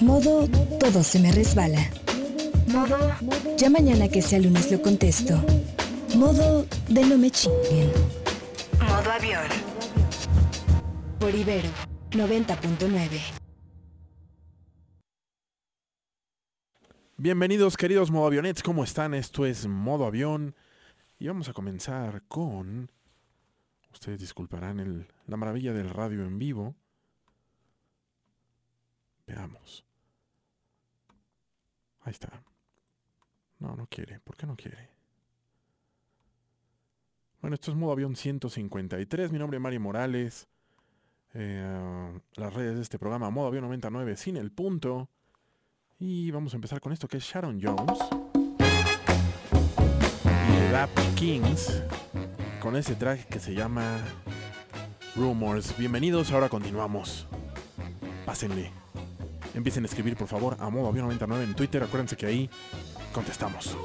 Modo todo se me resbala. Modo ya mañana que sea lunes lo contesto. Modo de no me chinguen. Modo avión. Por Ibero 90.9. Bienvenidos queridos modo avionets, ¿cómo están? Esto es modo avión y vamos a comenzar con, ustedes disculparán, el, la maravilla del radio en vivo. Veamos. Ahí está. No, no quiere. ¿Por qué no quiere? Bueno, esto es modo avión 153. Mi nombre es Mario Morales. Eh, las redes de este programa, modo avión 99, sin el punto. Y vamos a empezar con esto que es Sharon Jones. Y Rap Kings. Con ese track que se llama Rumors. Bienvenidos, ahora continuamos. Pásenle. Empiecen a escribir por favor a modo avión 99 en Twitter. Acuérdense que ahí contestamos.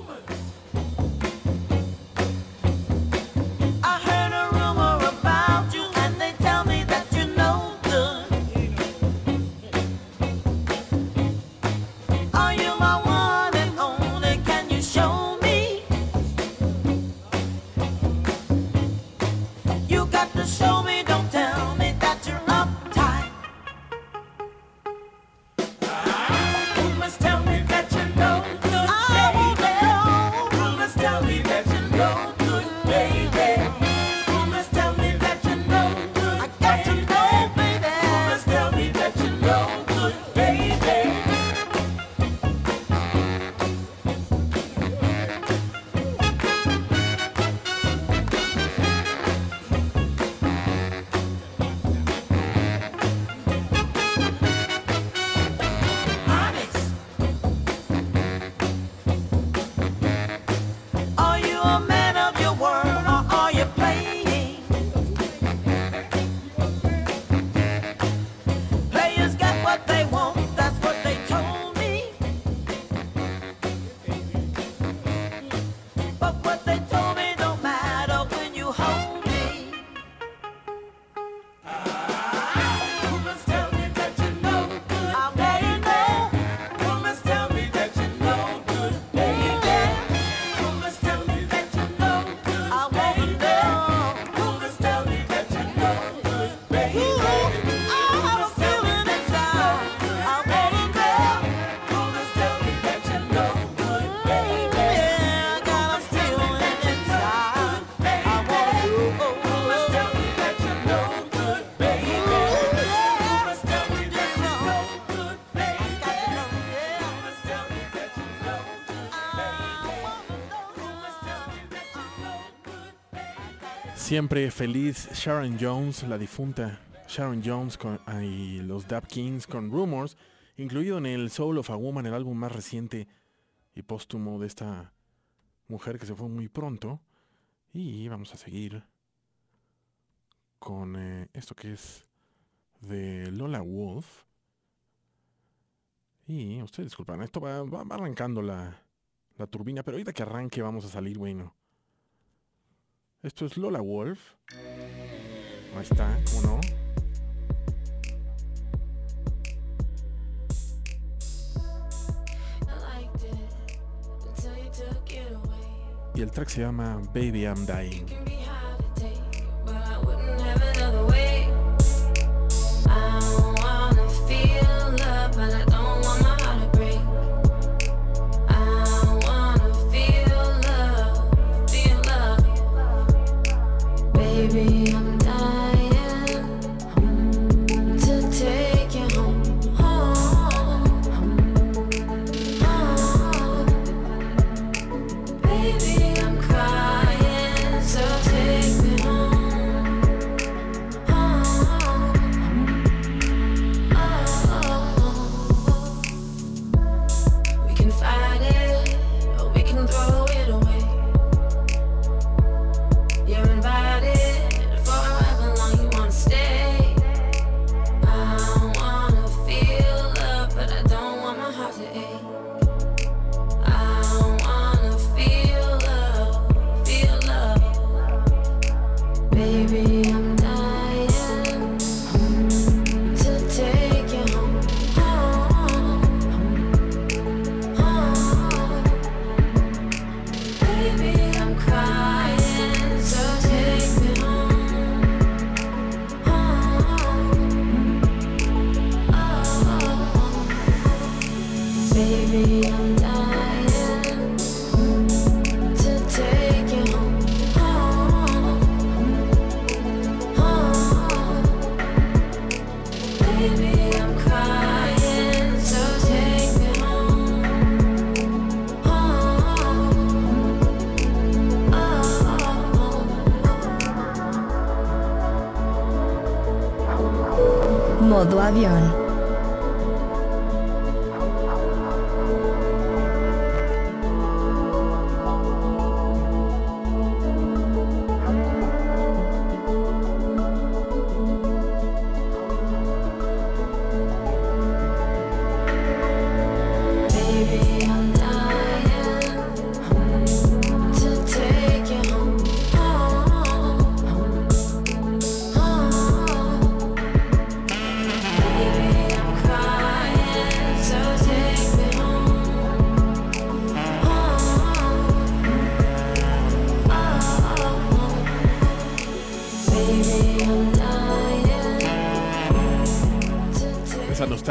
Siempre feliz Sharon Jones, la difunta Sharon Jones con, ah, y los Dap Kings con Rumors, incluido en el Soul of a Woman, el álbum más reciente y póstumo de esta mujer que se fue muy pronto. Y vamos a seguir con eh, esto que es de Lola Wolf. Y ustedes disculpan, esto va arrancando la, la turbina, pero ahorita que arranque vamos a salir, bueno. Esto es Lola Wolf. Ahí está, ¿cómo no? Y el track se llama Baby I'm Dying.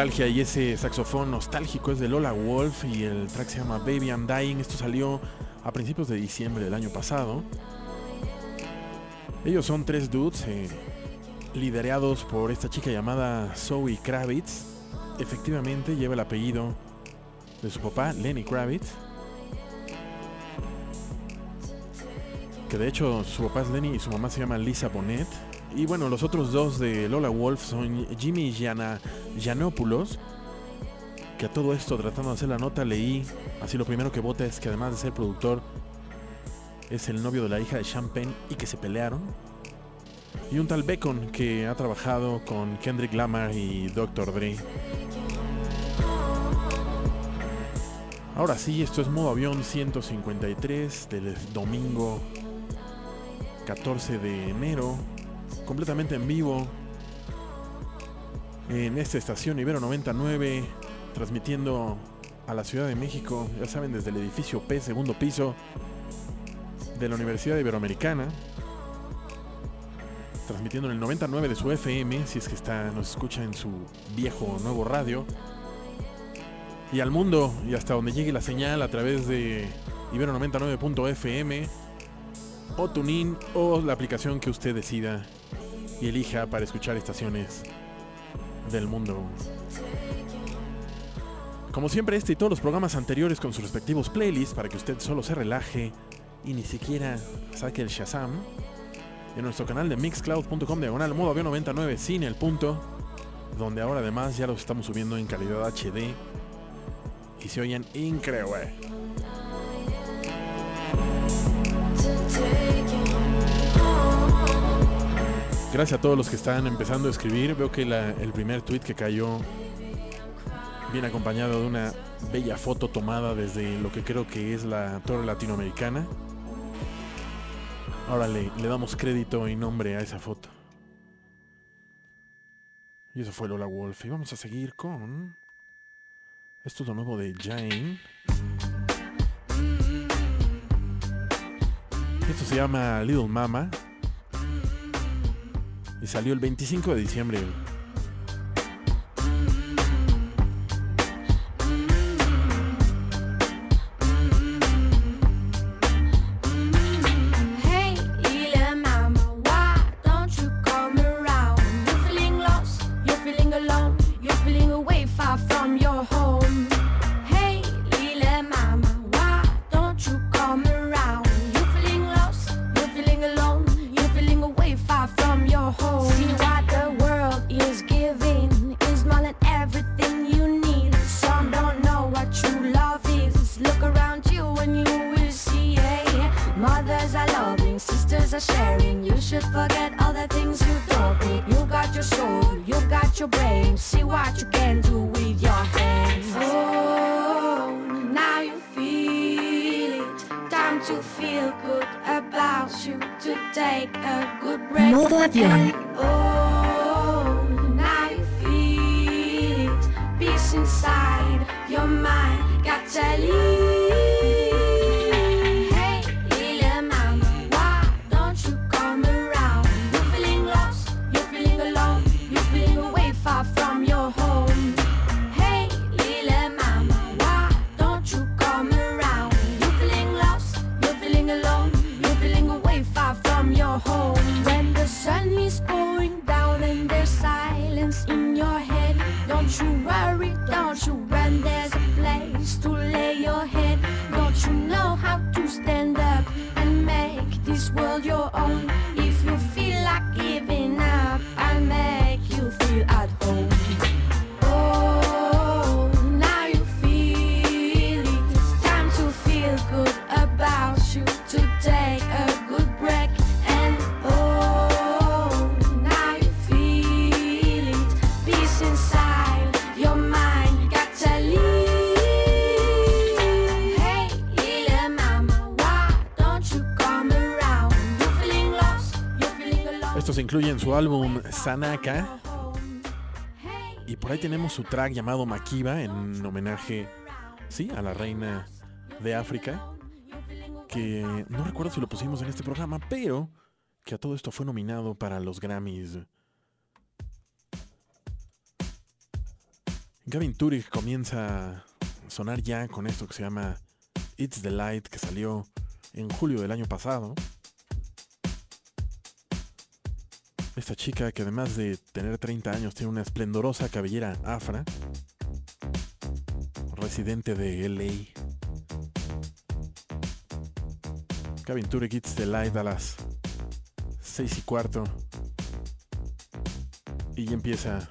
Y ese saxofón nostálgico es de Lola Wolf y el track se llama Baby I'm Dying. Esto salió a principios de diciembre del año pasado. Ellos son tres dudes eh, liderados por esta chica llamada Zoe Kravitz. Efectivamente lleva el apellido de su papá, Lenny Kravitz. Que de hecho su papá es Lenny y su mamá se llama Lisa Bonet. Y bueno, los otros dos de Lola Wolf son Jimmy Gianna, Giannopoulos. Que a todo esto, tratando de hacer la nota, leí. Así lo primero que vota es que además de ser productor, es el novio de la hija de Champagne y que se pelearon. Y un tal Bacon que ha trabajado con Kendrick Lamar y Dr. Dre. Ahora sí, esto es modo avión 153 del domingo 14 de enero, completamente en vivo en esta estación Ibero 99, transmitiendo a la Ciudad de México, ya saben, desde el edificio P, segundo piso de la Universidad Iberoamericana, transmitiendo en el 99 de su FM, si es que está, nos escucha en su viejo nuevo radio, y al mundo y hasta donde llegue la señal a través de Ibero 99.fm o TuneIn o la aplicación que usted decida y elija para escuchar estaciones del mundo. Como siempre, este y todos los programas anteriores con sus respectivos playlists para que usted solo se relaje y ni siquiera saque el Shazam. En nuestro canal de mixcloud.com diagonal modo avión 99 sin el punto, donde ahora además ya los estamos subiendo en calidad HD y se oyen increíble. Gracias a todos los que están empezando a escribir. Veo que el primer tweet que cayó viene acompañado de una bella foto tomada desde lo que creo que es la torre latinoamericana. Ahora le, le damos crédito y nombre a esa foto. Y eso fue Lola Wolf. Y vamos a seguir con... Esto es lo nuevo de Jane. Esto se llama Little Mama. Y salió el 25 de diciembre. álbum Sanaka. Y por ahí tenemos su track llamado Makiba en homenaje, sí, a la reina de África. Que no recuerdo si lo pusimos en este programa, pero que a todo esto fue nominado para los Grammys. Gavin Turich comienza a sonar ya con esto que se llama It's the Light, que salió en julio del año pasado. Esta chica que además de tener 30 años tiene una esplendorosa cabellera afra, residente de LA. Cabin Tour Kids de Light a las 6 y cuarto. Y ya empieza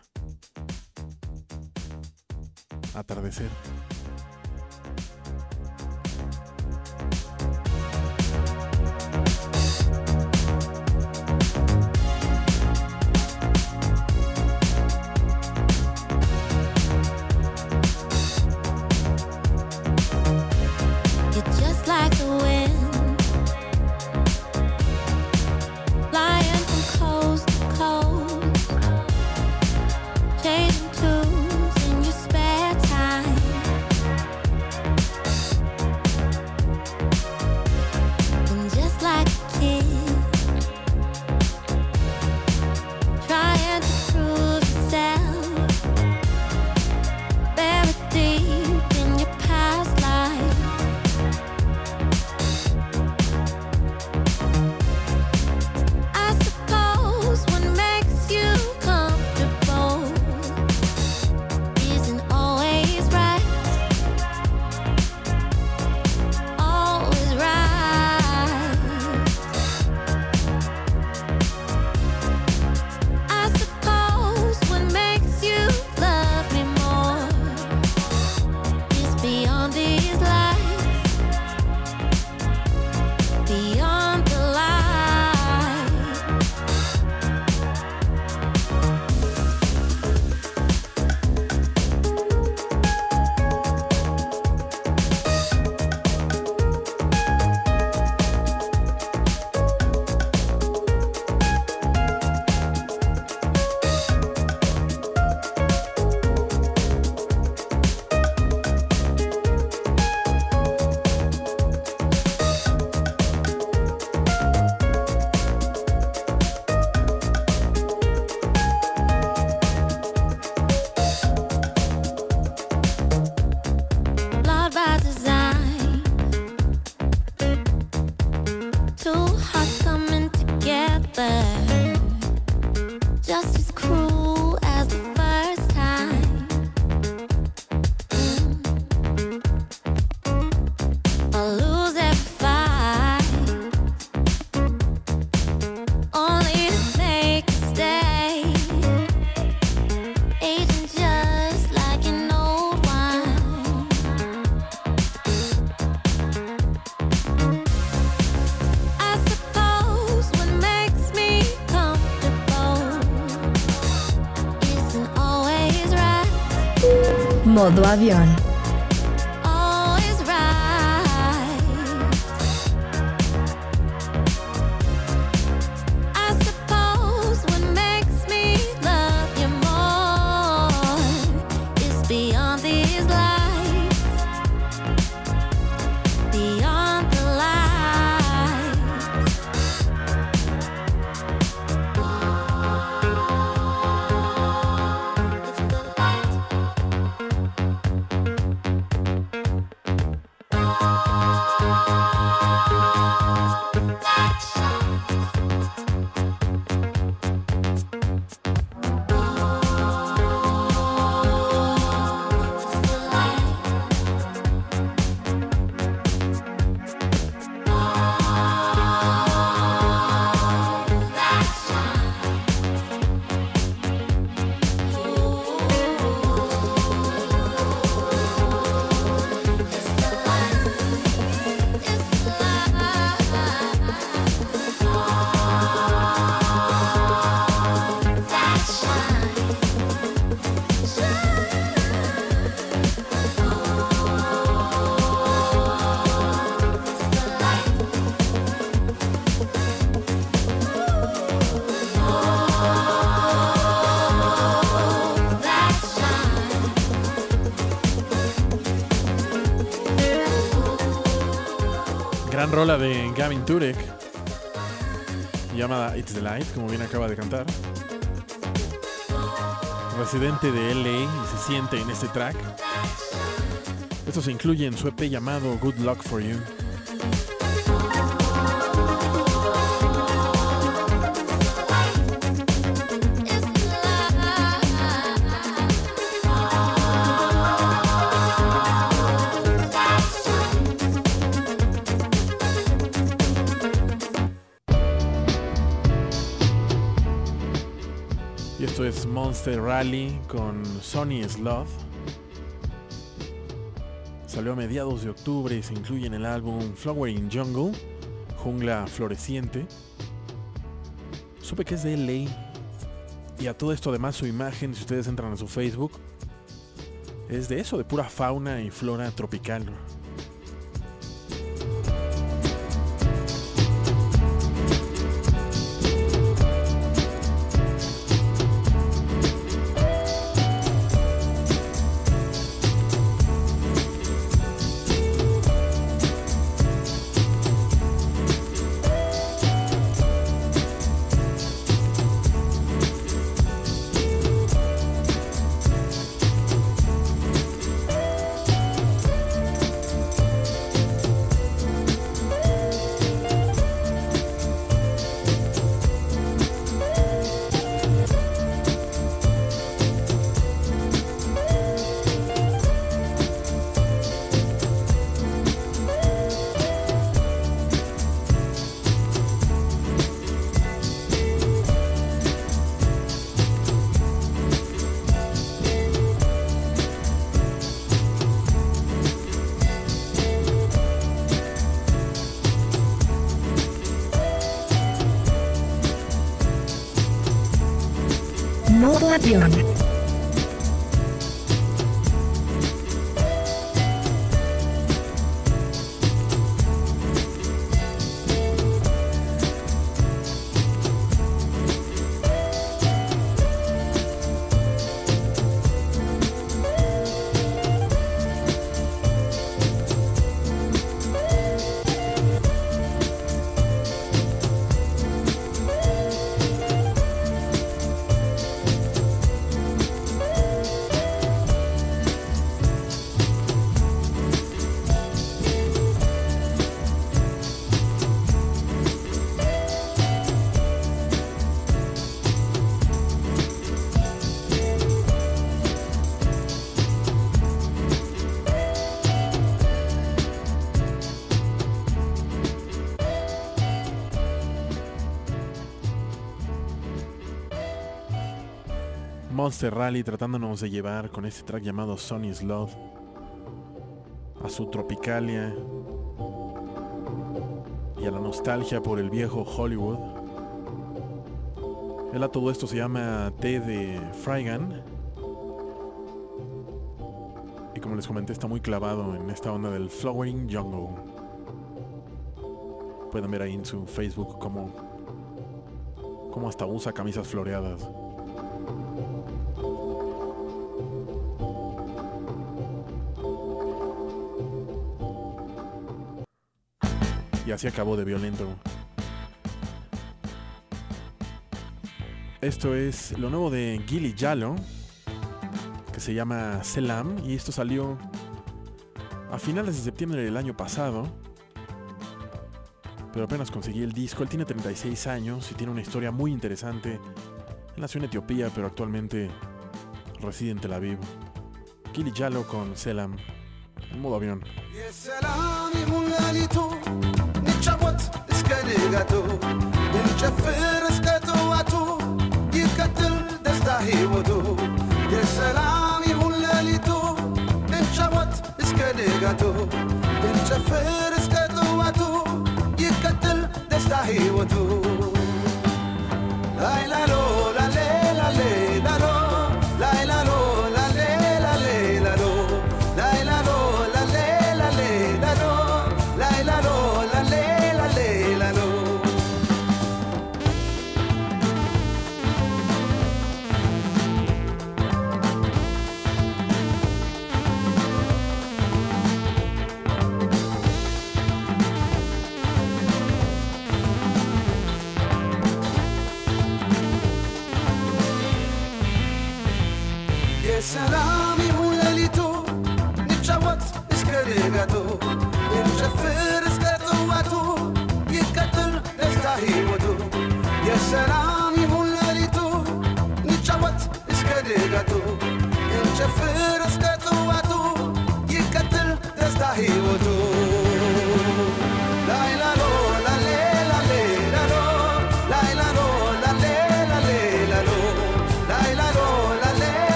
a atardecer. bordo do avião. Rola de Gavin Turek, llamada It's the Light, como bien acaba de cantar. Residente de LA y se siente en este track. Esto se incluye en su EP llamado Good Luck for You. Monster Rally con Sonny Sloth. Salió a mediados de octubre y se incluye en el álbum Flowering Jungle, Jungla Floreciente. Supe que es de LA. Y a todo esto además su imagen, si ustedes entran a su Facebook, es de eso, de pura fauna y flora tropical. Monster Rally tratándonos de llevar con este track llamado Sonny's Love a su tropicalia y a la nostalgia por el viejo Hollywood. Él a todo esto se llama T de Frygan. Y como les comenté, está muy clavado en esta onda del Flowering Jungle. Pueden ver ahí en su Facebook cómo, cómo hasta usa camisas floreadas. Y así acabó de violento. Esto es lo nuevo de Gilly Yalo, que se llama Selam, y esto salió a finales de septiembre del año pasado. Pero apenas conseguí el disco. Él tiene 36 años y tiene una historia muy interesante. Él nació en Etiopía, pero actualmente reside en Tel Aviv. Gilly Yalo con Selam, en modo avión. እስከ ንጋቱ እንጨፍር እስከ ጠዋቱ ይቀጥል ደስታ ሕይወቱ የሰላም ይሁን ሌሊቱ እንጫወት እስከ ንጋቱ። እንጨፍር እስከ ጠዋቱ ይቀጥል ደስታ ሕይወቱ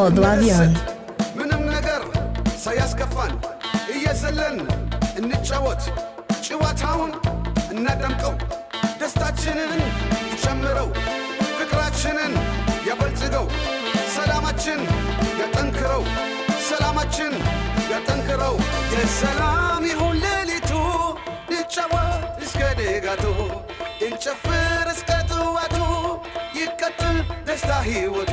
Modo avión. ምንም ነገር ሳያስከፋን እየዘለን እንጫወት። ጨዋታውን እናዳምቀው ደስታችንን ይጨምረው ፍቅራችንን ያበልጽገው ሰላማችን ያጠንክረው ሰላማችን ያጠንክረው። የሰላም ይሁን ሌሊቱ እንጫወት እስከ ንጋቱ እንጨፍር እስከ ጥዋቱ ይቀጥል ደስታ ሕይወቱ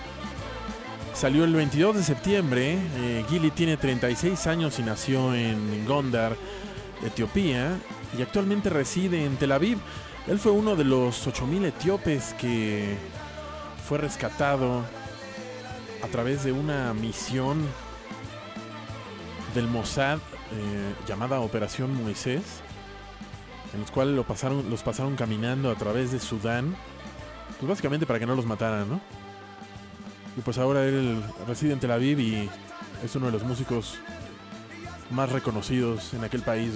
Salió el 22 de septiembre. Eh, Gilly tiene 36 años y nació en Gondar, Etiopía, y actualmente reside en Tel Aviv. Él fue uno de los 8.000 etíopes que fue rescatado a través de una misión del Mossad eh, llamada Operación Moisés en los cuales lo pasaron, los pasaron caminando a través de Sudán, pues básicamente para que no los mataran, ¿no? Y pues ahora él reside en Tel Aviv y es uno de los músicos más reconocidos en aquel país.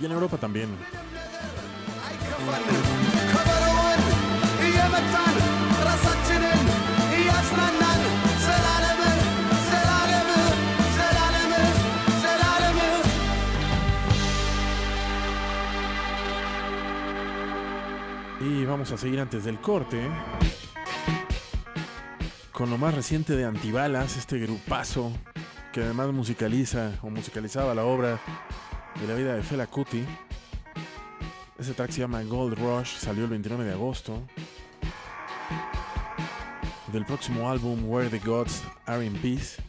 Y en Europa también. Y vamos a seguir antes del corte con lo más reciente de Antibalas, este grupazo que además musicaliza o musicalizaba la obra de la vida de Fela Kuti. Ese track se llama Gold Rush, salió el 29 de agosto. Del próximo álbum Where the Gods Are in Peace.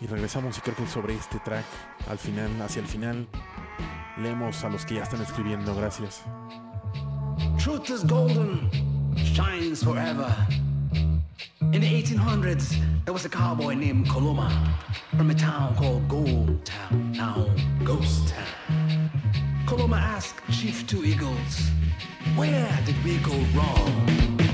Y regresamos y creo que sobre este track, al final, hacia el final, leemos a los que ya están escribiendo. Gracias. Truth is golden, shines forever. In the 1800s, there was a cowboy named Coloma from a town called Gold Town, now Ghost Town. Coloma asked Chief Two Eagles, Where did we go wrong?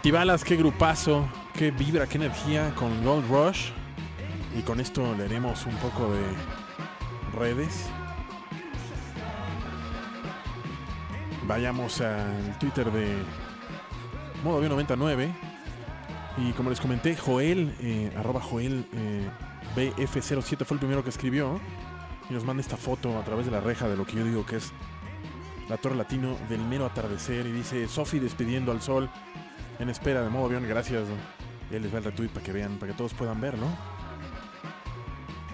Antibalas, qué grupazo, qué vibra, qué energía con Gold Rush. Y con esto leeremos un poco de redes. Vayamos al Twitter de Modo 99 Y como les comenté, Joel, eh, arroba Joel eh, BF07 fue el primero que escribió. Y nos manda esta foto a través de la reja de lo que yo digo que es la Torre Latino del mero atardecer. Y dice, Sofi despidiendo al sol en espera de modo avión. Gracias. Y ahí les va el retweet para que vean, para que todos puedan verlo.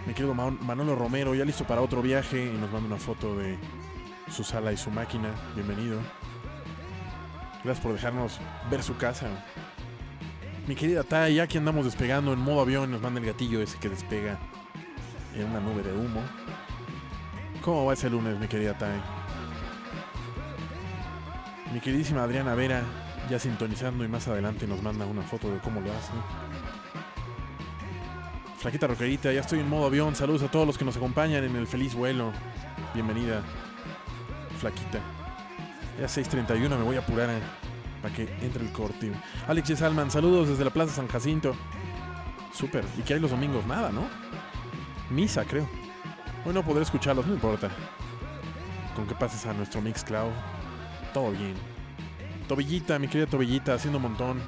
Mi querido Ma- Manolo Romero, ya listo para otro viaje. Y nos manda una foto de su sala y su máquina. Bienvenido. Gracias por dejarnos ver su casa. Mi querida Tai, ya aquí andamos despegando en modo avión. Nos manda el gatillo ese que despega en una nube de humo. ¿Cómo va ese lunes, mi querida Tai? Mi queridísima Adriana Vera, ya sintonizando y más adelante nos manda una foto de cómo lo hace. Flaquita Roquerita, ya estoy en modo avión. Saludos a todos los que nos acompañan en el feliz vuelo. Bienvenida, Flaquita. Ya 6.31, me voy a apurar eh, para que entre el corte. Alex. Salman, saludos desde la Plaza San Jacinto. Súper. ¿Y qué hay los domingos? Nada, ¿no? Misa, creo. Hoy no podré escucharlos, no importa. Con que pases a nuestro Mixcloud, todo bien. Tobillita, mi querida Tobillita, haciendo un montón.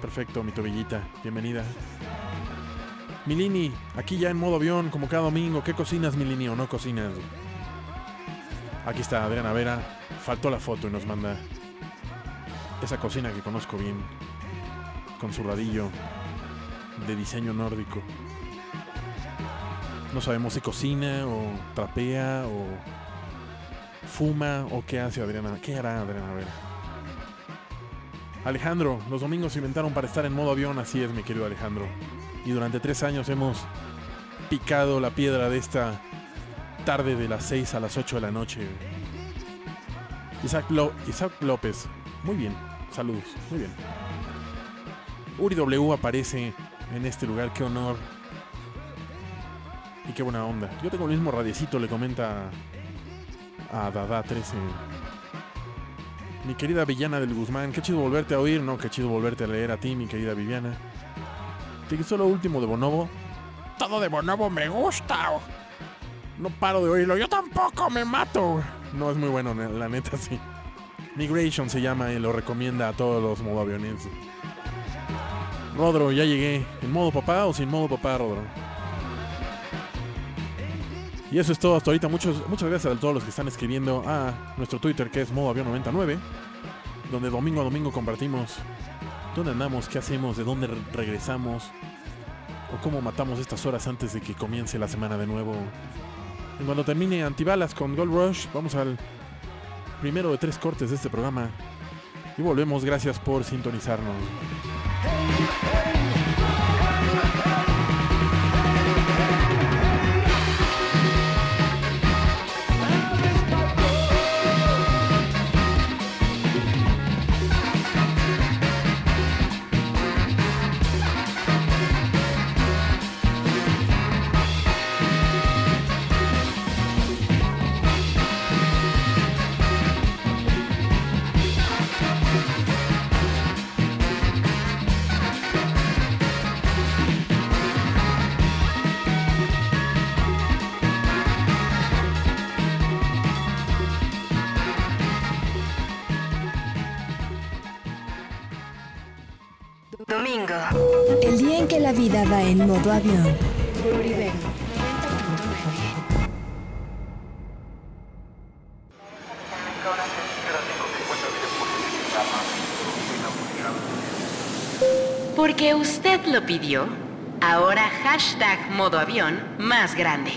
Perfecto, mi Tobillita, bienvenida. Milini, aquí ya en modo avión, como cada domingo. ¿Qué cocinas, Milini, o no cocinas? Aquí está Adriana Vera. Faltó la foto y nos manda esa cocina que conozco bien. Con su radillo de diseño nórdico. No sabemos si cocina o trapea o fuma o qué hace Adriana. ¿Qué hará Adriana Vera? Alejandro, los domingos se inventaron para estar en modo avión, así es mi querido Alejandro. Y durante tres años hemos picado la piedra de esta tarde de las 6 a las 8 de la noche. Isaac, Lo- Isaac López, muy bien, saludos, muy bien. Uri W aparece en este lugar, qué honor. Y qué buena onda. Yo tengo el mismo radiecito, le comenta a Dada 13. Mi querida Villana del Guzmán, qué chido volverte a oír, no, qué chido volverte a leer a ti, mi querida Viviana. ¿Te gustó lo último de Bonobo? Todo de Bonobo me gusta. No paro de oírlo, yo tampoco me mato. No es muy bueno, la neta sí. Migration se llama y lo recomienda a todos los modo aviones. Rodro, ya llegué. ¿En modo papá o sin modo papá, Rodro? Y eso es todo hasta ahorita. Muchos, muchas gracias a todos los que están escribiendo a nuestro Twitter que es modo avión 99. Donde domingo a domingo compartimos dónde andamos, qué hacemos, de dónde re- regresamos. O cómo matamos estas horas antes de que comience la semana de nuevo. Y cuando termine Antibalas con Gold Rush, vamos al primero de tres cortes de este programa. Y volvemos, gracias por sintonizarnos. Avión. Por Ibero. Porque usted lo pidió, ahora hashtag modo avión más grande.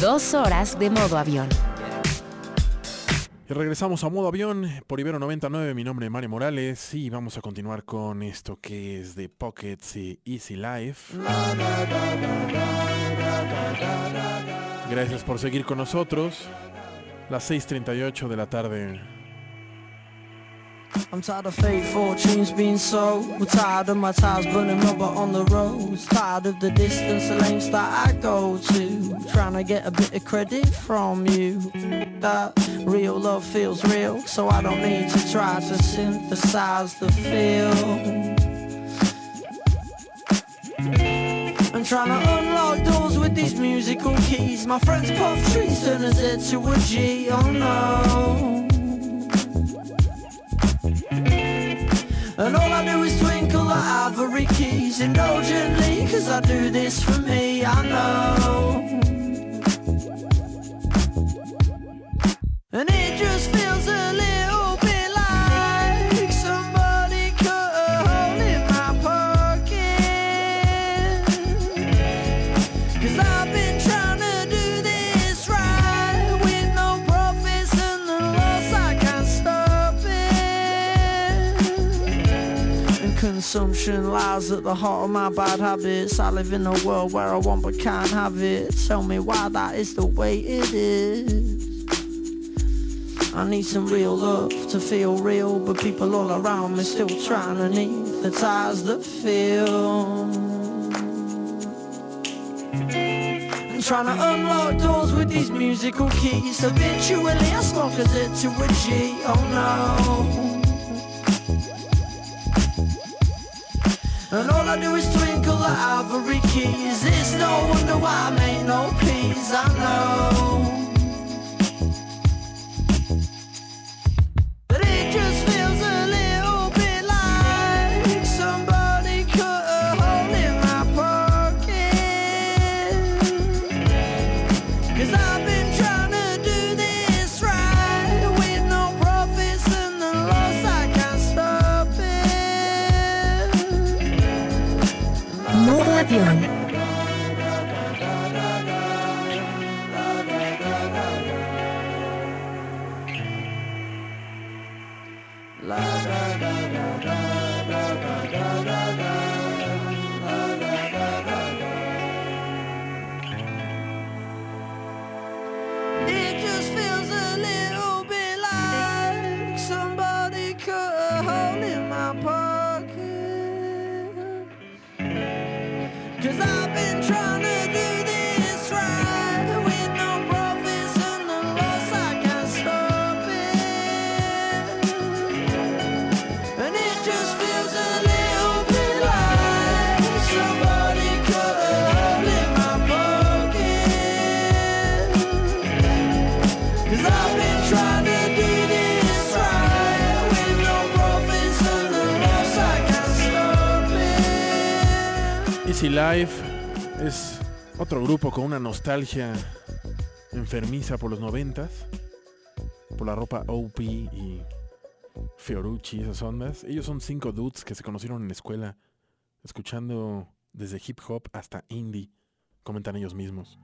Dos horas de modo avión. Regresamos a modo avión por Ibero 99. Mi nombre es Mario Morales y vamos a continuar con esto que es de Pockets y Easy Life. Gracias por seguir con nosotros. Las 6:38 de la tarde. I'm tired of fate fortunes being sold. We're tired of my tires burning rubber on the roads. Tired of the distance, the lanes that I go to. Trying to get a bit of credit from you. That real love feels real, so I don't need to try to synthesize the feel. I'm trying to unlock doors with these musical keys. My friends puff trees, turn a Z to a G. Oh no. And all I do is twinkle the ivory keys indulgently, cause I do this for me, I know. And it just feels a little consumption lies at the heart of my bad habits. I live in a world where I want but can't have it. Tell me why that is the way it is. I need some real love to feel real, but people all around me still trying to need the ties that feel. And trying to unlock doors with these musical keys. Habitually, I smoke a to a G. Oh no. And all I do is twinkle the ivory keys. It's no wonder why I make no peace. I know. Grupo con una nostalgia enfermiza por los noventas, por la ropa OP y Fiorucci, esas ondas. Ellos son cinco dudes que se conocieron en la escuela, escuchando desde hip hop hasta indie, comentan ellos mismos.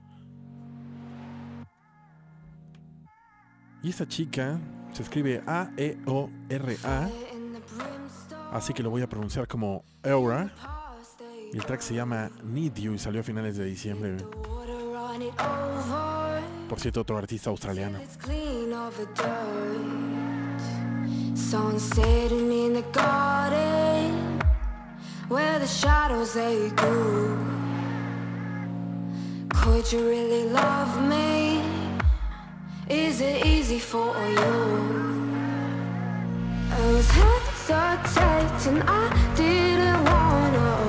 Y esta chica se escribe A-E-O-R-A, así que lo voy a pronunciar como Eura. El track se llama Need You y salió a finales de diciembre. Por cierto, otro artista australiano. Where the shadows they grew. Could you really love me? Is it easy for you? I was hesitating, I didn't wanna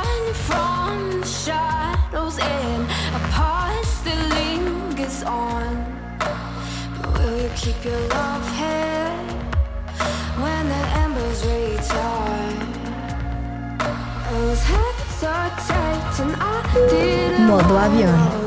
keep your love here when the embers return. Those are tight and I didn't. Modo avião.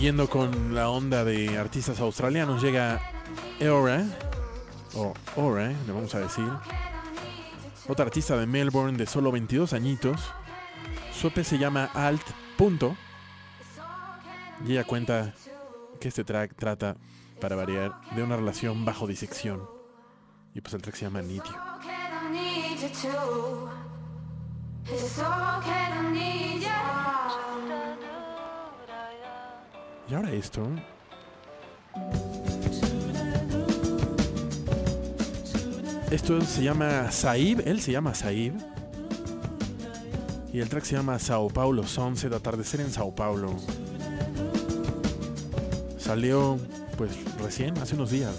siguiendo con la onda de artistas australianos, llega Eora, o Ora, le vamos a decir, otra artista de Melbourne de solo 22 añitos. Su EP se llama Alt. Punto. Y ella cuenta que este track trata, para variar, de una relación bajo disección. Y pues el track se llama Nitio. Y ahora esto. Esto se llama Saib, él se llama Saib. Y el track se llama Sao Paulo Sunset, atardecer en Sao Paulo. Salió pues recién, hace unos días.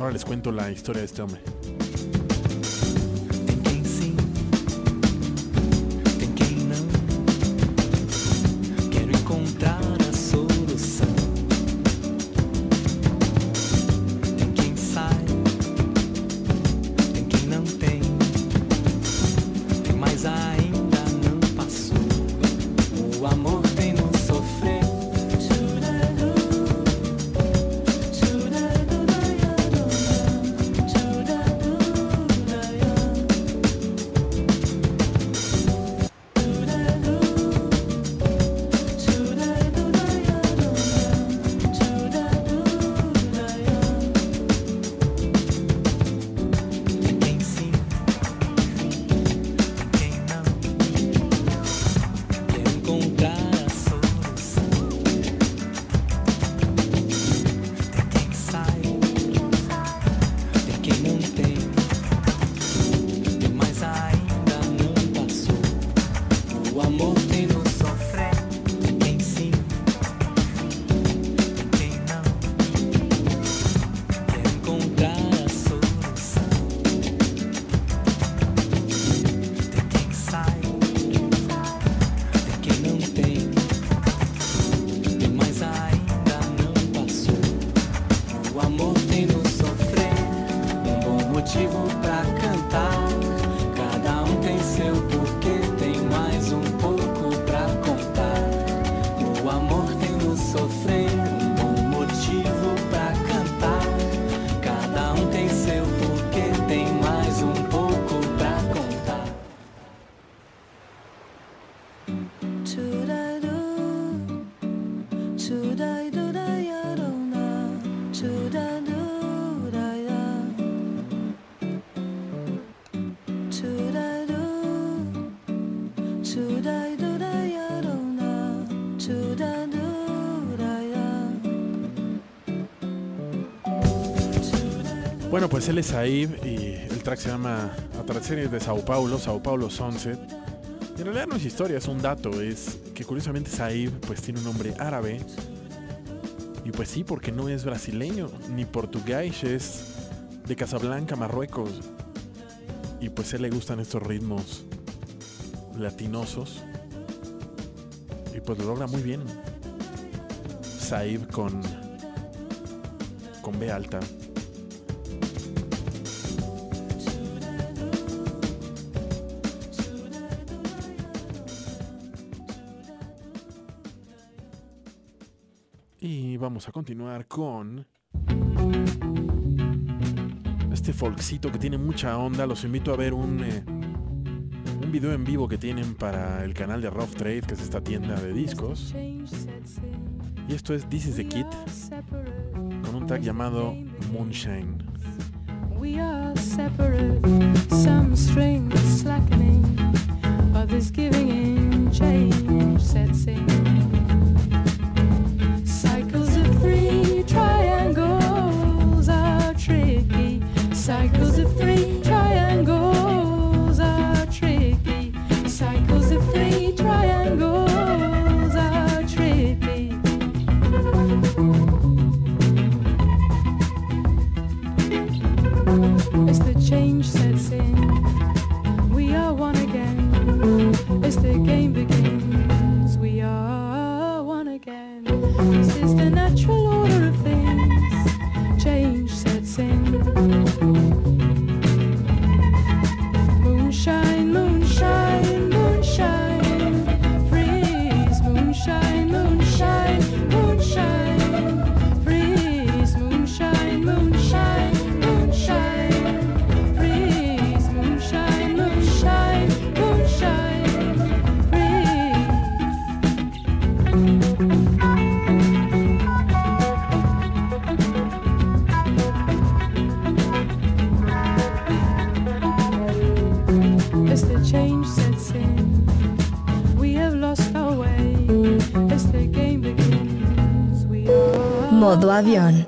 Ahora les cuento la historia de este hombre. Pues él es Saib y el track se llama Atracciones de Sao Paulo, Sao Paulo Sunset. En realidad no es historia, es un dato, es que curiosamente Saib pues tiene un nombre árabe. Y pues sí, porque no es brasileño ni portugués, es de Casablanca, Marruecos. Y pues a él le gustan estos ritmos latinosos. Y pues lo logra muy bien. Saib con con B alta. Continuar con este folkcito que tiene mucha onda. Los invito a ver un, eh, un video en vivo que tienen para el canal de Rough Trade, que es esta tienda de discos. Y esto es This is the Kid, con un tag llamado Moonshine. We are separate, some slackening, others giving in, change sets. Cycles of three triangles are tricky. Cycles of three triangles are tricky. As the change sets in, we are one again. As the game begins, we are one again. This is the natural avión.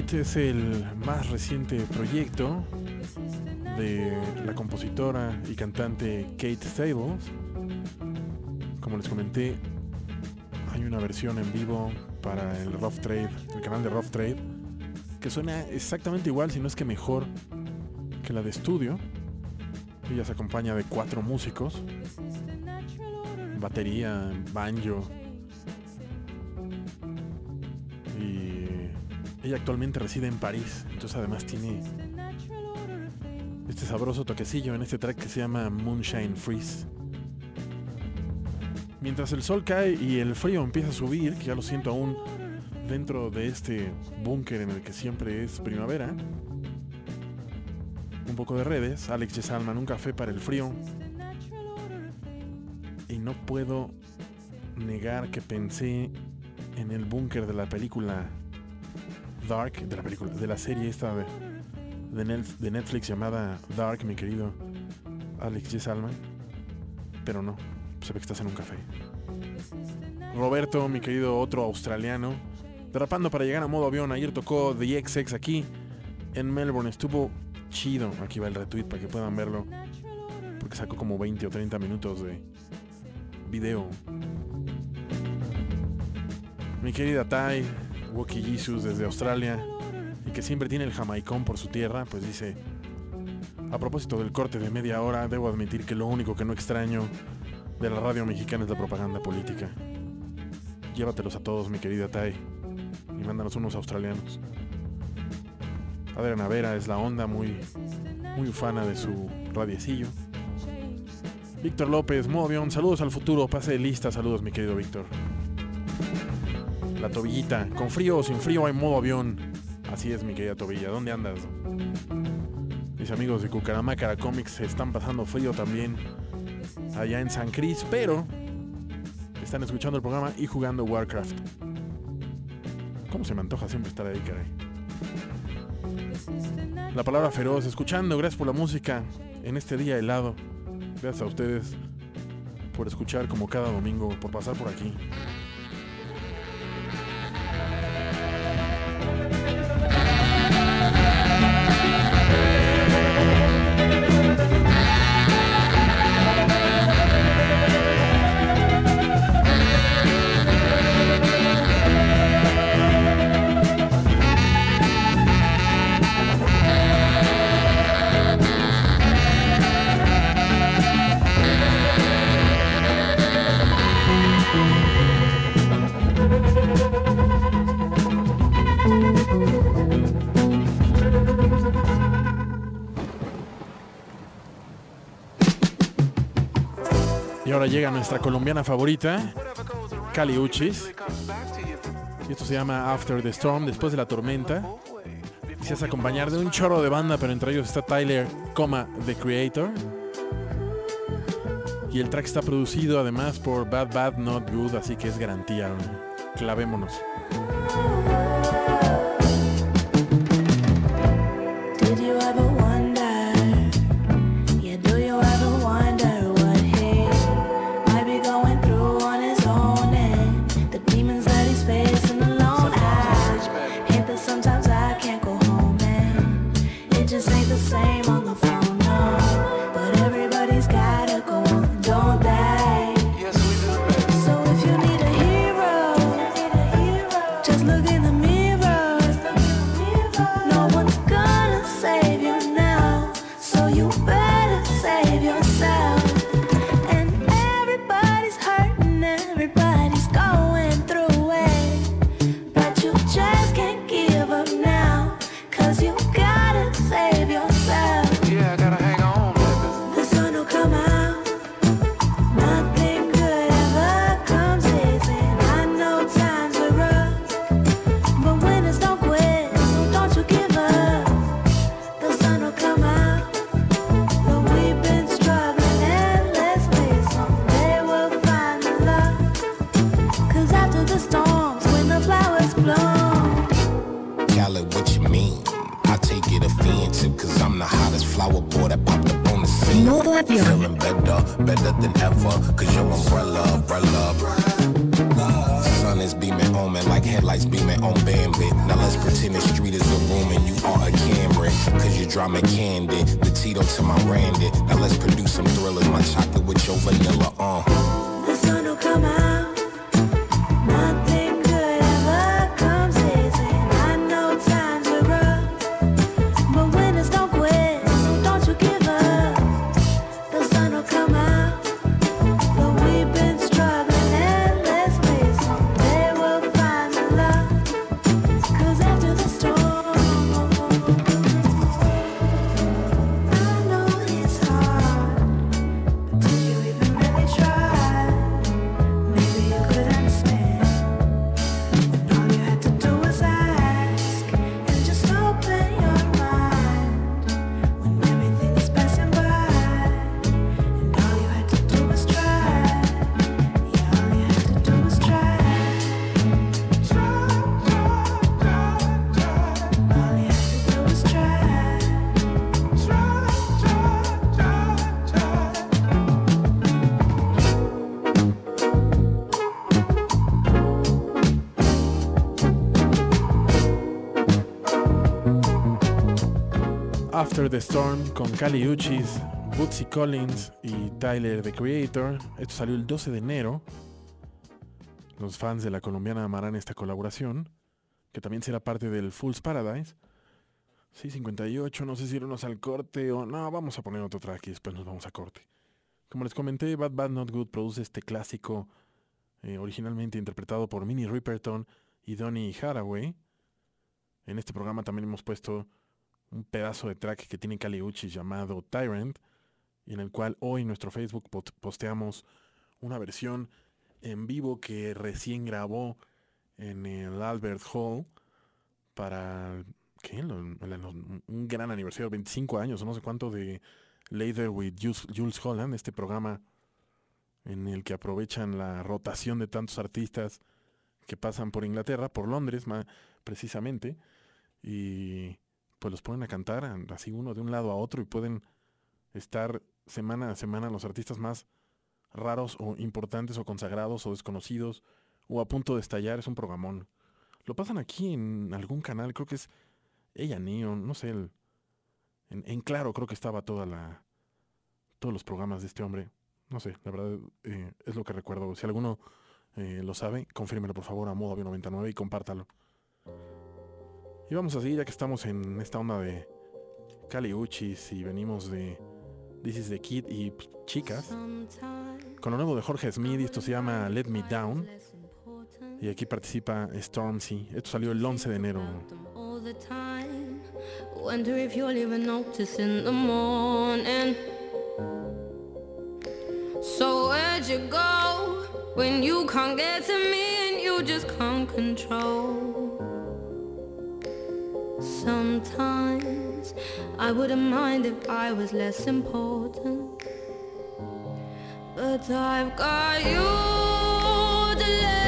Kid es el más reciente proyecto de la compositora y cantante Kate Stables. Como les comenté, hay una versión en vivo para el Rough Trade, el canal de Rough Trade, que suena exactamente igual, si no es que mejor que la de estudio. Ella se acompaña de cuatro músicos, batería, banjo, ella actualmente reside en París, entonces además tiene este sabroso toquecillo en este track que se llama Moonshine Freeze. Mientras el sol cae y el frío empieza a subir, que ya lo siento aún dentro de este búnker en el que siempre es primavera, un poco de redes, Alex de Salman, un café para el frío. Y no puedo negar que pensé en el búnker de la película Dark, de la película, de la serie esta de, de, Net- de Netflix llamada Dark, mi querido Alex G. Salman. Pero no, se ve que estás en un café. Roberto, mi querido otro australiano, derrapando para llegar a modo avión. Ayer tocó The XX aquí en Melbourne. Estuvo chido. Aquí va el retweet para que puedan verlo. Porque sacó como 20 o 30 minutos de, video. Mi querida Tai, Woki Jesus desde Australia, y que siempre tiene el jamaicón por su tierra, pues dice, a propósito del corte de media hora, debo admitir que lo único que no extraño de la radio mexicana es la propaganda política. Llévatelos a todos, mi querida Tai, y mándanos unos australianos. Adriana Vera es la onda, muy, muy ufana de su radiecillo. Víctor López, modo avión, saludos al futuro, pase de lista, saludos mi querido Víctor. La tobillita, con frío o sin frío hay modo avión. Así es mi querida tobilla, ¿dónde andas? Mis amigos de Cucaramácara Comics están pasando frío también allá en San Cris, pero están escuchando el programa y jugando Warcraft. ¿Cómo se me antoja siempre estar ahí, caray? La palabra feroz, escuchando, gracias por la música en este día helado. Gracias a ustedes por escuchar como cada domingo, por pasar por aquí. Llega nuestra colombiana favorita, Cali Uchis. Y esto se llama After the Storm, después de la tormenta. Se hace acompañar de un chorro de banda, pero entre ellos está Tyler, coma, The Creator. Y el track está producido además por Bad Bad Not Good, así que es garantía. ¿no? Clavémonos. Headlights beaming on Bambit. Now let's pretend the street is a room and you are a Cameron. Cause you drama candid, the Tito to my Randy. Now let's produce some thrillers, my chocolate with your vanilla, uh. The sun will come out. The Storm con Cali Uchis, Bootsy Collins y Tyler the Creator. Esto salió el 12 de enero. Los fans de la colombiana amarán esta colaboración, que también será parte del Fool's Paradise. Sí, 58, no sé si irnos al corte o no, vamos a poner otro track y después nos vamos a corte. Como les comenté, Bad Bad Not Good produce este clásico eh, originalmente interpretado por Minnie Riperton y Donny Haraway. En este programa también hemos puesto un pedazo de track que tiene Kali Uchis llamado Tyrant, y en el cual hoy en nuestro Facebook posteamos una versión en vivo que recién grabó en el Albert Hall para ¿qué? Un gran aniversario, 25 años no sé cuánto de Later with Jules, Holland, este programa en el que aprovechan la rotación de tantos artistas que pasan por Inglaterra, por Londres ma- precisamente, y pues los ponen a cantar así uno de un lado a otro y pueden estar semana a semana los artistas más raros o importantes o consagrados o desconocidos o a punto de estallar, es un programón. Lo pasan aquí en algún canal, creo que es ella Neon, no sé, el- en, en claro creo que estaba toda la todos los programas de este hombre. No sé, la verdad eh, es lo que recuerdo. Si alguno eh, lo sabe, confírmelo por favor a modo 99 y compártalo. Y vamos a seguir ya que estamos en esta onda de Cali Uchis y venimos de This is the Kid y pues, chicas. Con lo nuevo de Jorge Smith y esto se llama Let Me Down. Y aquí participa Stormzy. Esto salió el 11 de enero. all the time. Wonder if you'll even notice in the morning. So where'd you go when you can't get to me and you just can't control? Sometimes I wouldn't mind if I was less important. But I've got you to let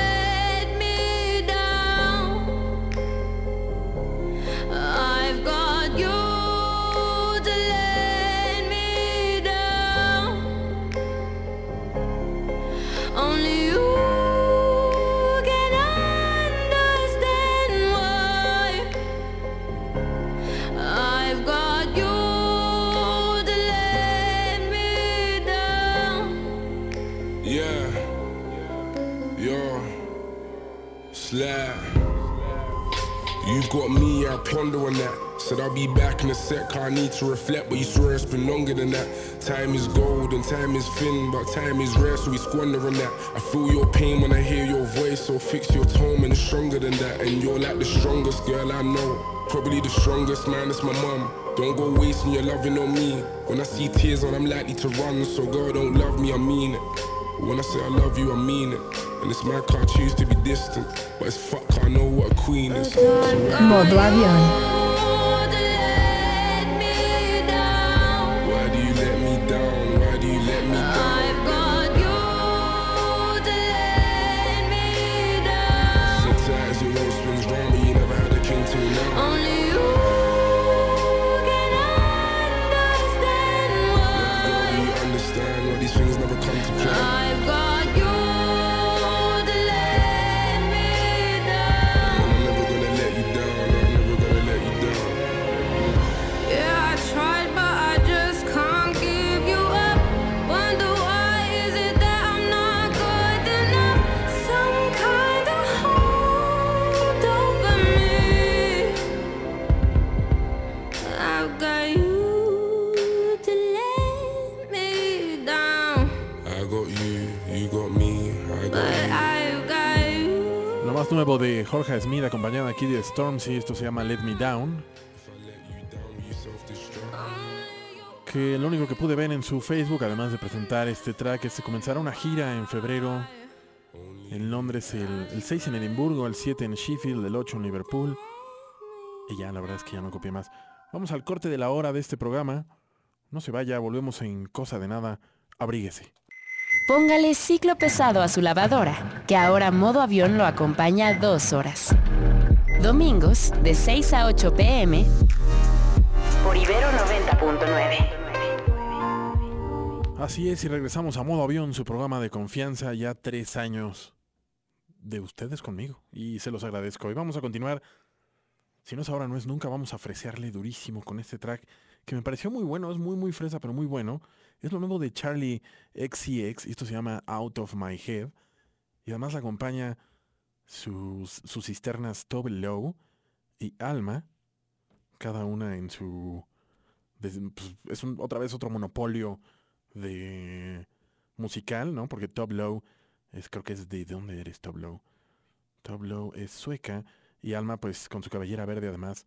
got me, I ponder on that. Said I'll be back in a sec, I need to reflect, but you swear it's been longer than that. Time is gold and time is thin, but time is rare, so we squander on that. I feel your pain when I hear your voice, so fix your tone and it's stronger than that. And you're like the strongest girl I know. Probably the strongest man, it's my mum. Don't go wasting your loving on me. When I see tears on, I'm likely to run. So girl, don't love me, I mean it. When I say I love you, I mean it. And it's my car, choose to be distant. But it's fuck, I know what a queen is. Modo avión. Why nuevo de Jorge Smith acompañado aquí de Stormzy, esto se llama Let Me Down. Que lo único que pude ver en su Facebook, además de presentar este track, es que comenzará una gira en febrero en Londres, el, el 6 en Edimburgo, el 7 en Sheffield, el 8 en Liverpool. Y ya, la verdad es que ya no copié más. Vamos al corte de la hora de este programa. No se vaya, volvemos en cosa de nada. Abríguese. Póngale ciclo pesado a su lavadora, que ahora modo avión lo acompaña dos horas. Domingos, de 6 a 8 pm, por Ibero 90.9. Así es, y regresamos a modo avión, su programa de confianza, ya tres años de ustedes conmigo, y se los agradezco. Y vamos a continuar, si no es ahora, no es nunca, vamos a ofrecerle durísimo con este track que me pareció muy bueno, es muy muy fresa, pero muy bueno. Es lo nuevo de Charlie XCX, esto se llama Out of My Head. Y además acompaña sus, sus cisternas Tobe Low y Alma, cada una en su... pues, es otra vez otro monopolio de musical, ¿no? Porque Top Low es, creo que es de, ¿de dónde eres Top Low? Top Low es sueca y Alma, pues con su cabellera verde además,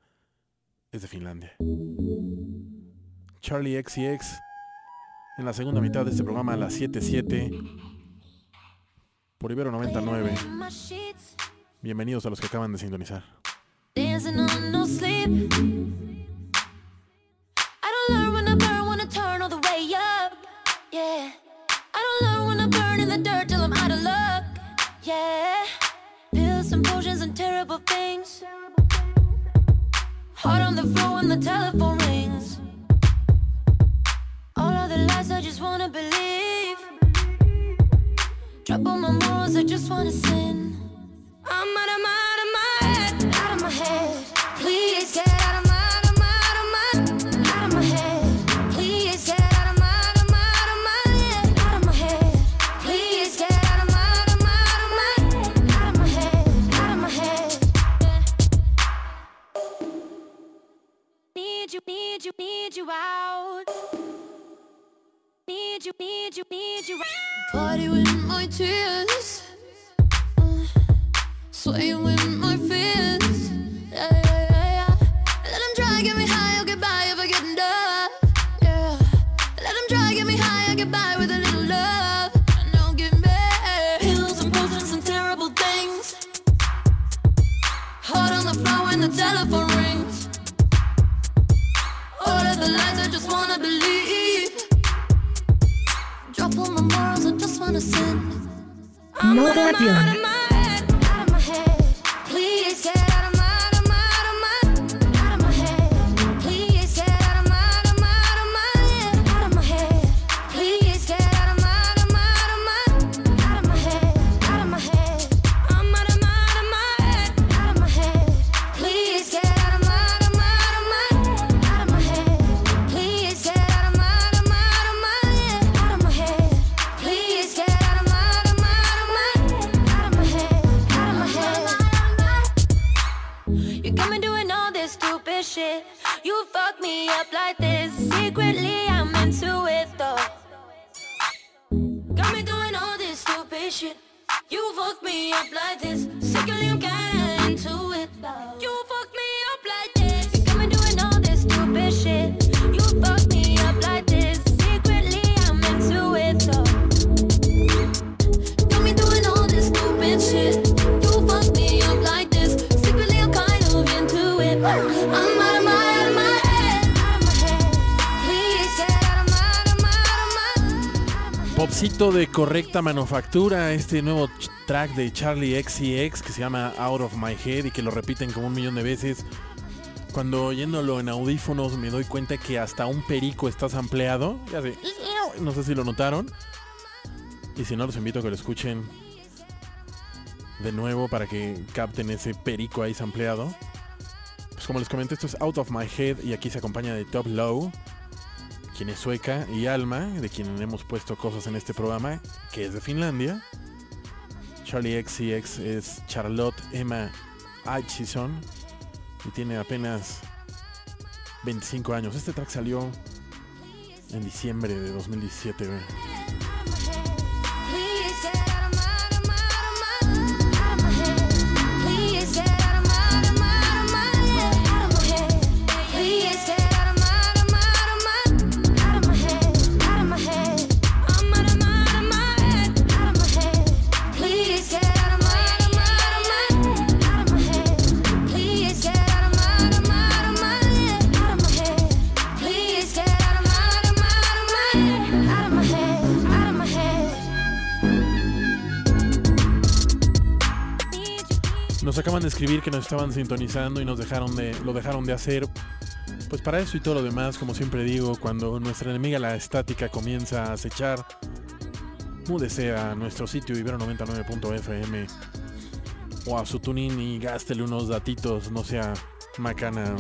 es de Finlandia. Charlie XCX en la segunda mitad de este programa a las 7.7 por Ibero 99. My sheets, Bienvenidos a los que acaban de sintonizar. dancing on don't learn when the. I don't just wanna believe. Drop all my morals, I just wanna sin. I'm out of my, out of my head, out of my head. Please get out of my, out of my, out of my, out of my head. Please get out of my, out of my, out of my, out of my head. Please get out of my, out of my, out of my, out of my head, out of my head. Need you, need you, need you out. You, need you, need you. Party with my tears. Swaying with my fears. Modo avión. De correcta manufactura, este nuevo track de Charlie XCX que se llama Out of My Head y que lo repiten como un millón de veces. Cuando oyéndolo en audífonos me doy cuenta que hasta un perico está sampleado. Ya sé, no sé si lo notaron. Y si no, los invito a que lo escuchen de nuevo para que capten ese perico ahí sampleado. Pues como les comenté, esto es Out of My Head y aquí se acompaña de Top Low quien es sueca, y Alma, de quien hemos puesto cosas en este programa, que es de Finlandia. Charlie XCX es Charlotte Emma Aitchison y tiene apenas 25 años. Este track salió en diciembre de 2017. Acaban de escribir que nos estaban sintonizando y nos dejaron de, lo dejaron de hacer. Pues para eso y todo lo demás, como siempre digo, cuando nuestra enemiga la estática comienza a acechar, múdese a nuestro sitio ibero99.fm o a su tuning y gástele unos datitos, no sea macana.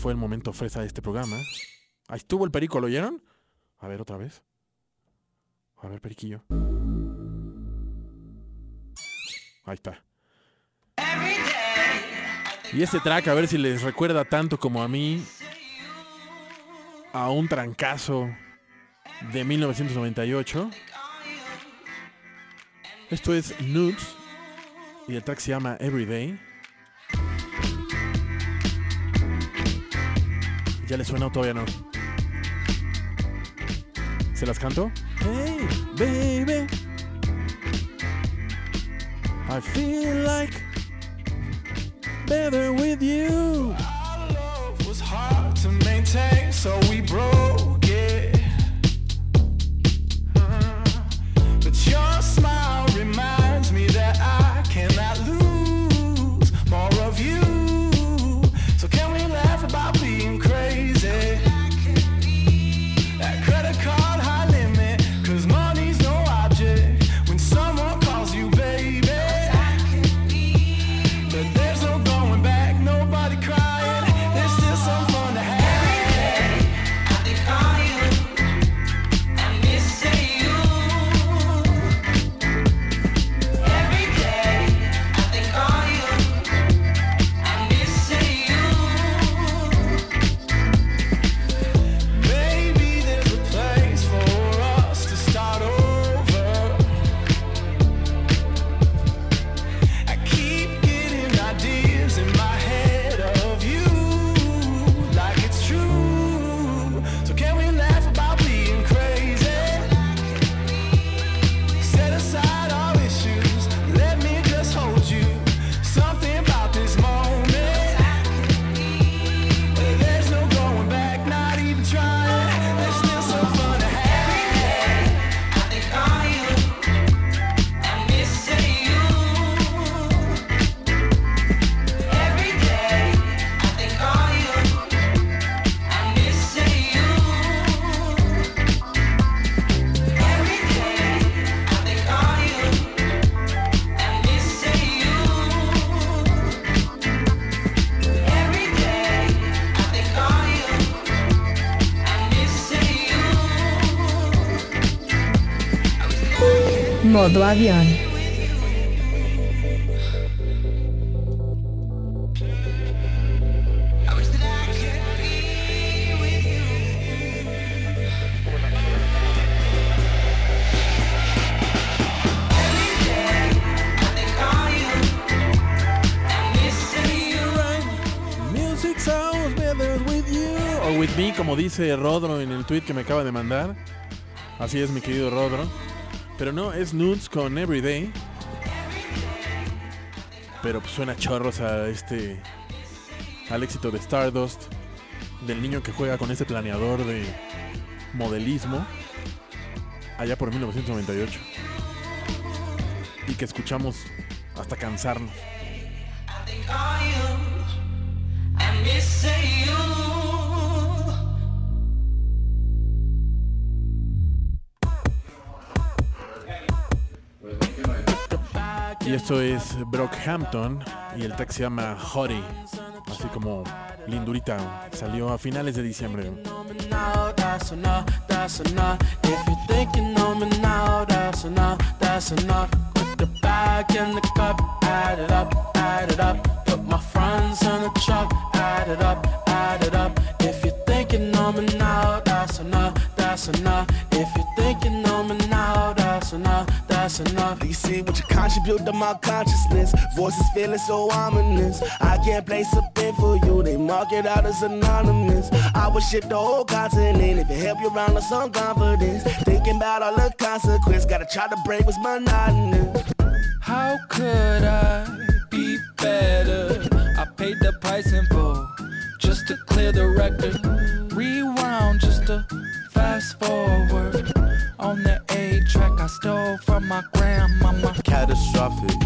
Fue el momento fresa de este programa. Ahí estuvo el perico, ¿lo oyeron? A ver, otra vez. A ver, periquillo. Ahí está. Y este track, a ver si les recuerda tanto como a mí a un trancazo de 1998. Esto es Nudes y el track se llama Everyday. ¿Ya les suena o todavía no? ¿Se las canto? Hey, baby. I feel like better with you. love was hard to maintain, so we broke it. But your smile reminds with me, como dice Rodro en el tweet que me acaba de mandar. Así es, mi querido Rodro. Pero no, es Nudes con Everyday. Pero pues suena chorros a este. al éxito de Stardust. Del niño que juega con ese planeador de modelismo. Allá por 1998. Y que escuchamos hasta cansarnos. Y esto es Brockhampton y el track se llama Hottie, así como lindurita. Salió a finales de diciembre. If you're thinking on me now, that's enough, that's enough. Put the bag in the cup, add it up, add it up. Put my friends in the truck, add it up, add it up. If you're thinking on me now, that's enough. If you're thinking on me now, that's enough, that's enough. You see what you contribute to my consciousness. Voices feeling so ominous. I can't place a bid for you. They mark it out as anonymous. I would ship the whole continent if it help you round with some confidence. Thinking about all the consequence. Gotta try to break what's monotonous. How could I be better? I paid the price in full just to clear the record. Rewound just to fast forward. On the A track I stole from my grandmama. Catastrophic.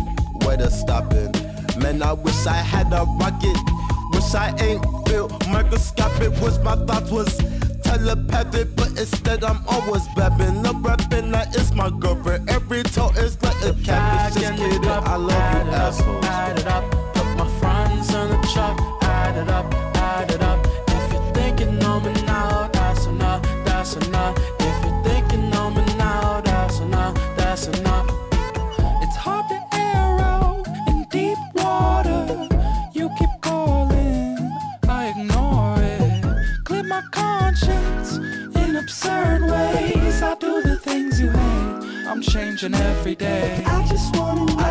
Way to stop it. Man, I wish I had a rocket. Wish I ain't built microscopic. Wish my thoughts was telepathic, but instead I'm always babbing. The rapping that is my girlfriend. Every toe is like a catfish. Just kidding. I love you, assholes. Add it up, put my friends in the truck, add it up, add it up. Enough. If you're thinking on me now, that's enough, that's enough. It's hard to air out in deep water. You keep calling, I ignore it. Clear my conscience in absurd ways. I do the things you hate. I'm changing every day. I just wanna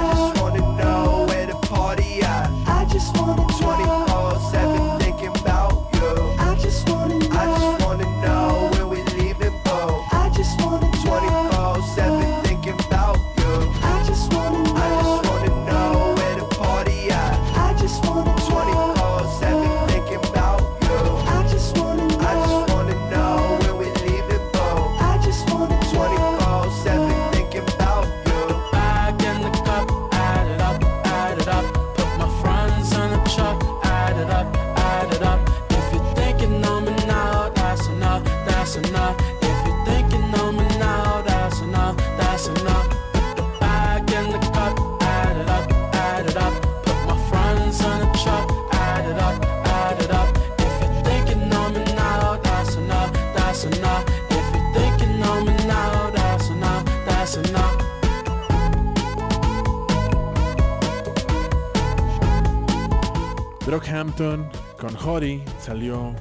Brockhampton con Hottie salió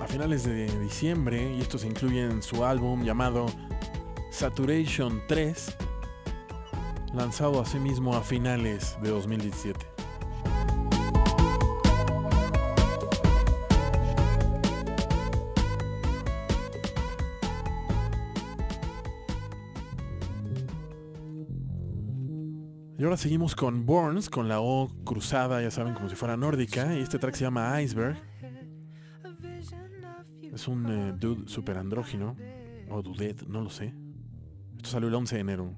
a finales de diciembre y esto se incluye en su álbum llamado Saturation 3, lanzado asimismo a finales de 2017. Ahora seguimos con Burns, con la O cruzada, ya saben, como si fuera nórdica. Y este track se llama Iceberg. Es un eh, dude super andrógino. O dudette, no lo sé. Esto salió el 11 de enero.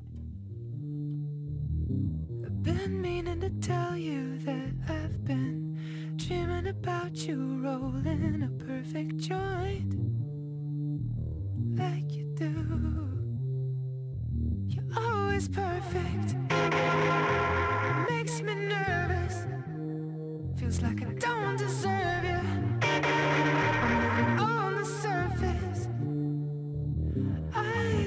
You're perfect. Makes me nervous. Feels like I don't deserve you. I'm living on the surface. I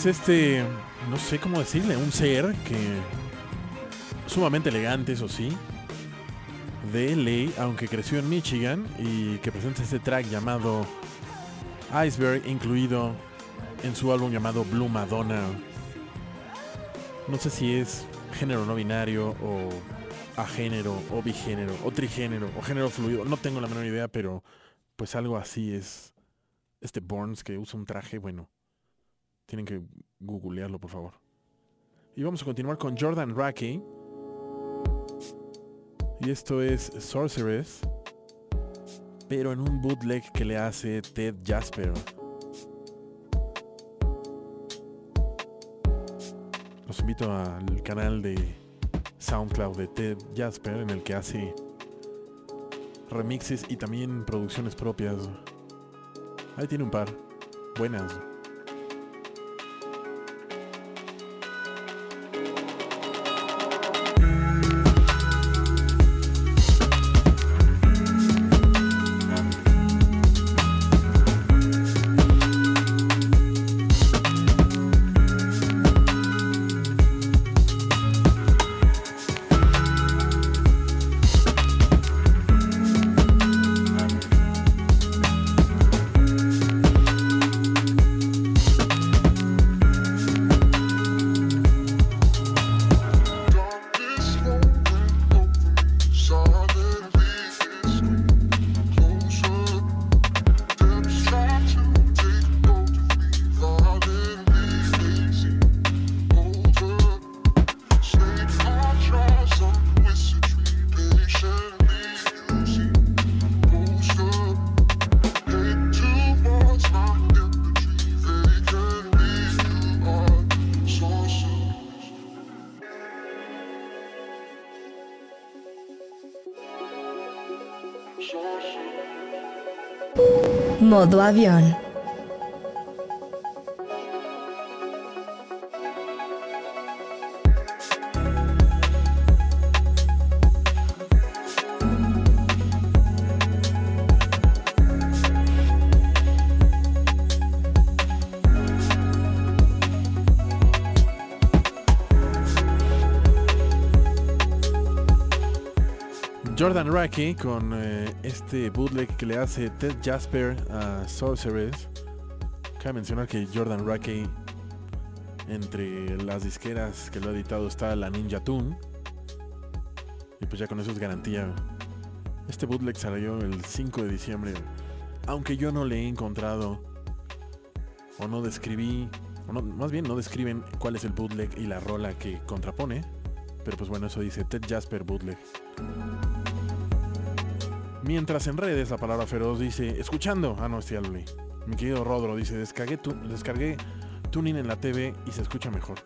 es este, no sé cómo decirle, un ser que sumamente elegante, eso sí. de LA, aunque creció en Michigan, y que presenta este track llamado Iceberg, incluido en su álbum llamado Blue Madonna. No sé si es género no binario o agénero o bigénero o trigénero o género fluido, no tengo la menor idea, pero pues algo así es este Burns que usa un traje, bueno, tienen que googlearlo por favor. Y vamos a continuar con Jordan Rackey. Y esto es Sorceress, pero en un bootleg que le hace Ted Jasper. Los invito al canal de SoundCloud de Ted Jasper en el que hace remixes y también producciones propias. Ahí tiene un par. Buenas. Modo avión. Jordan Rackey con eh, este bootleg que le hace Ted Jasper a Sorceress. Cabe mencionar que Jordan Rackey, entre las disqueras que lo ha editado, está la Ninja Tune. Y pues ya con eso es garantía. Este bootleg salió el 5 de diciembre. Aunque yo no le he encontrado o no describí, más bien no describen cuál es el bootleg y la rola que contrapone. Pero pues bueno, eso dice Ted Jasper bootleg. Mientras en redes la palabra feroz dice, escuchando, ah no, estoy al. Mi querido Rodro dice, descargué, tu, descargué tuning en la TV y se escucha mejor.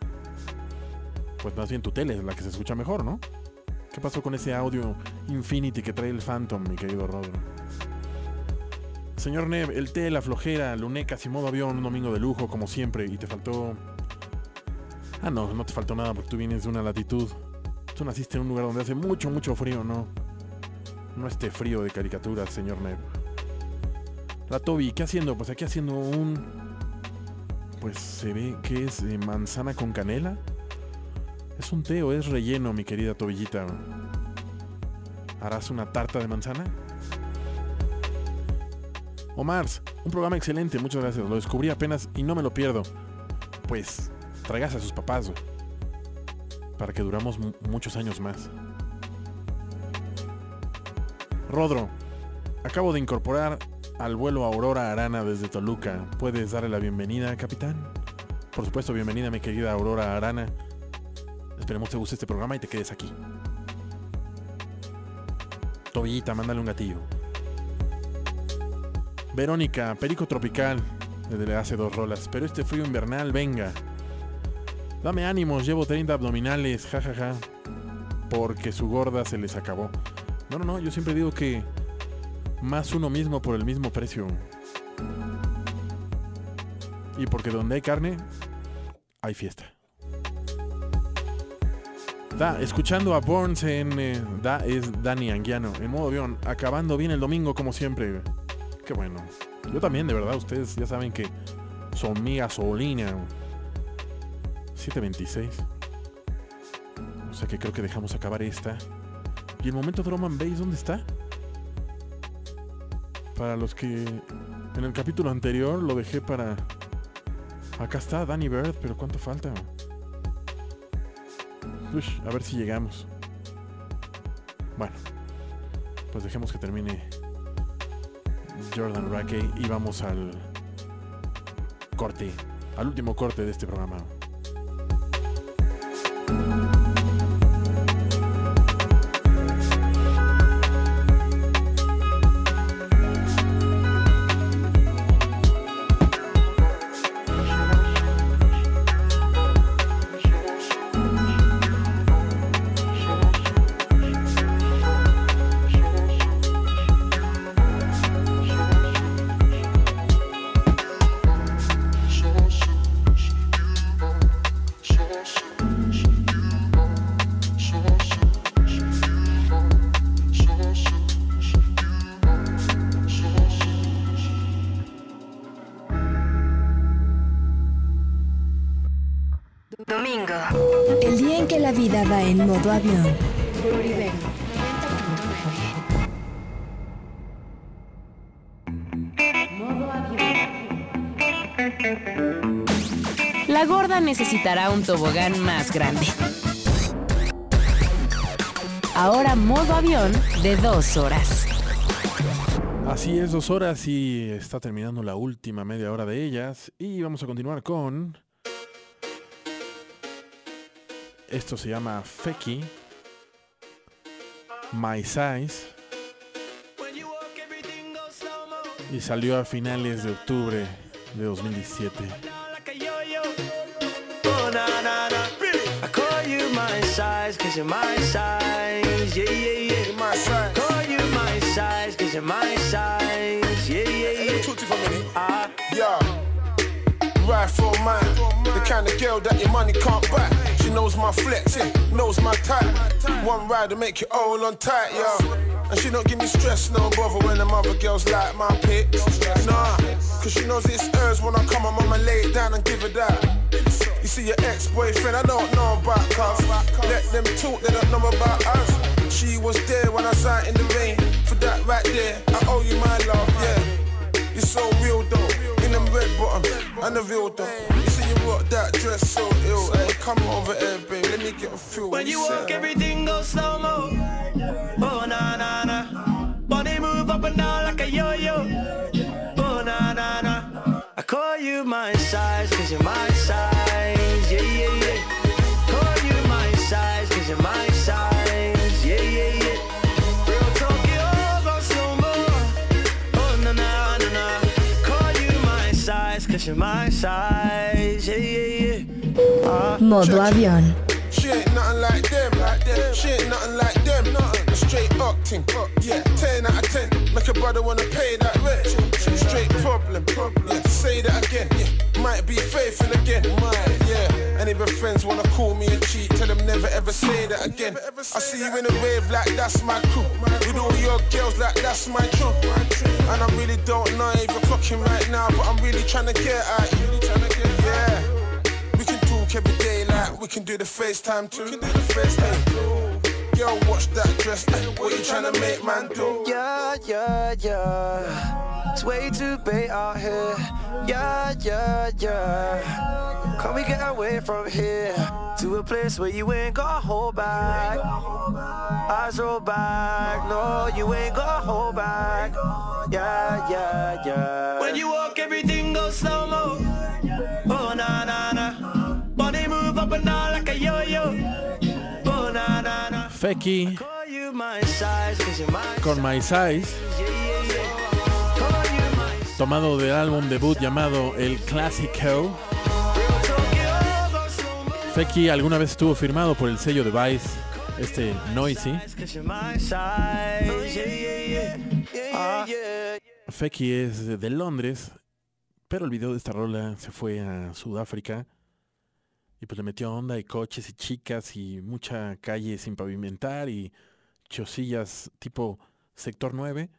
Pues más bien tu tele es la que se escucha mejor, ¿no? ¿Qué pasó con ese audio Infinity que trae el Phantom, mi querido Rodro? Señor Nev, el té, la flojera, lunecas y modo avión, un domingo de lujo como siempre, y te faltó... Ah, no, no te faltó nada porque tú vienes de una latitud. Tú naciste en un lugar donde hace mucho, mucho frío, ¿no? No este frío de caricaturas, señor Neb. La Toby, ¿qué haciendo? Pues aquí haciendo un... Pues se ve que es de manzana con canela. ¿Es un té es relleno, mi querida Tobillita? ¿Harás una tarta de manzana? Omars, un programa excelente, muchas gracias. Lo descubrí apenas y no me lo pierdo. Pues, traigas a sus papás, para que duramos mu- muchos años más. Rodro, acabo de incorporar al vuelo Aurora Arana desde Toluca. ¿Puedes darle la bienvenida, capitán? Por supuesto, bienvenida, mi querida Aurora Arana. Esperemos te guste este programa y te quedes aquí. Tobillita, mándale un gatillo. Verónica, Perico Tropical. Desde hace dos rolas. Pero este frío invernal, venga. Dame ánimos, llevo 30 abdominales, jajaja. Porque su gorda se les acabó. No, no, no, yo siempre digo que más uno mismo por el mismo precio. Y porque donde hay carne, hay fiesta. Da, escuchando a Burns en eh, Da es Dani Anguiano, en modo avión, acabando bien el domingo como siempre. Qué bueno. Yo también, de verdad, ustedes ya saben que son mi gasolina. 726. O sea que creo que dejamos acabar esta. ¿Y el momento drum and bass dónde está? Para los que en el capítulo anterior lo dejé para... Acá está Danny Bird, pero ¿cuánto falta? A ver si llegamos. Bueno, pues dejemos que termine Jordan Rackey y vamos al corte, al último corte de este programa. Modo avión. Por Ibero. La gorda necesitará un tobogán más grande. Ahora modo avión de dos horas. Así es, dos horas y está terminando la última media hora de ellas. Y vamos a continuar con... Esto se llama Feki. My Size. Y salió a finales de octubre de 2017. Oh, na, na, na. I call you my size, cause you're my size. Yeah, My my my you for man, the kind of girl that your money can't buy. She knows my flex, yeah, knows my type. One ride to make you all on tight, yeah. And she don't give me stress, no bother when them other girls like my pics. Nah, cause she knows it's hers when I come, I'm I'ma lay it down and give her that. You see your ex-boyfriend, I don't know about cuz Let them talk, they don't know about us She was there when I out in the rain For that right there, I owe you my love, yeah You're so real though, them red bottoms and the real though You see you rock that dress so ill Hey, come over here, babe, let me get a feel When you walk, everything goes slow mo. Oh na na na. Body move up and down like a yo-yo. Oh na na na. I call you my size, cause you're my size. Size, my size. Yeah, yeah, yeah. Ah. Modo avión. She ain't nothing like them, like them. She ain't nothing like them, nothing. A straight octing, yeah. Ten out of ten, make a brother wanna pay that rent. Straight problem, yeah. Say that again, yeah. Might be faithful again, might, yeah. And if her friends wanna call me a cheat, tell them never ever say that again. I see you in a rave like that's my crew. With all your girls like that's my truth. And I really don't know if you're clocking right now, but I'm really trying to get at you. Yeah. We can talk every day like we can do the FaceTime too. We can do the FaceTime too. Yo, watch that dress. eh, What you trying to make man do? Yeah, yeah, yeah. It's way too big out here. Yeah, yeah, yeah. Can we get away from here to a place where you ain't got to hold back? Eyes roll back. No, you ain't got to hold back. Yeah, yeah, yeah. When you walk, everything goes slow mo. Oh na na na. Body move up and down like a yo-yo. Oh na na na. Feki Call you my size, cause you're my con My Size, tomado del álbum debut llamado El Classico. Feki alguna vez estuvo firmado por el sello de Vice, este Noisy. Feki es de Londres, pero el video de esta rola se fue a Sudáfrica y pues le metió onda y coches y chicas y mucha calle sin pavimentar y chosillas tipo sector 9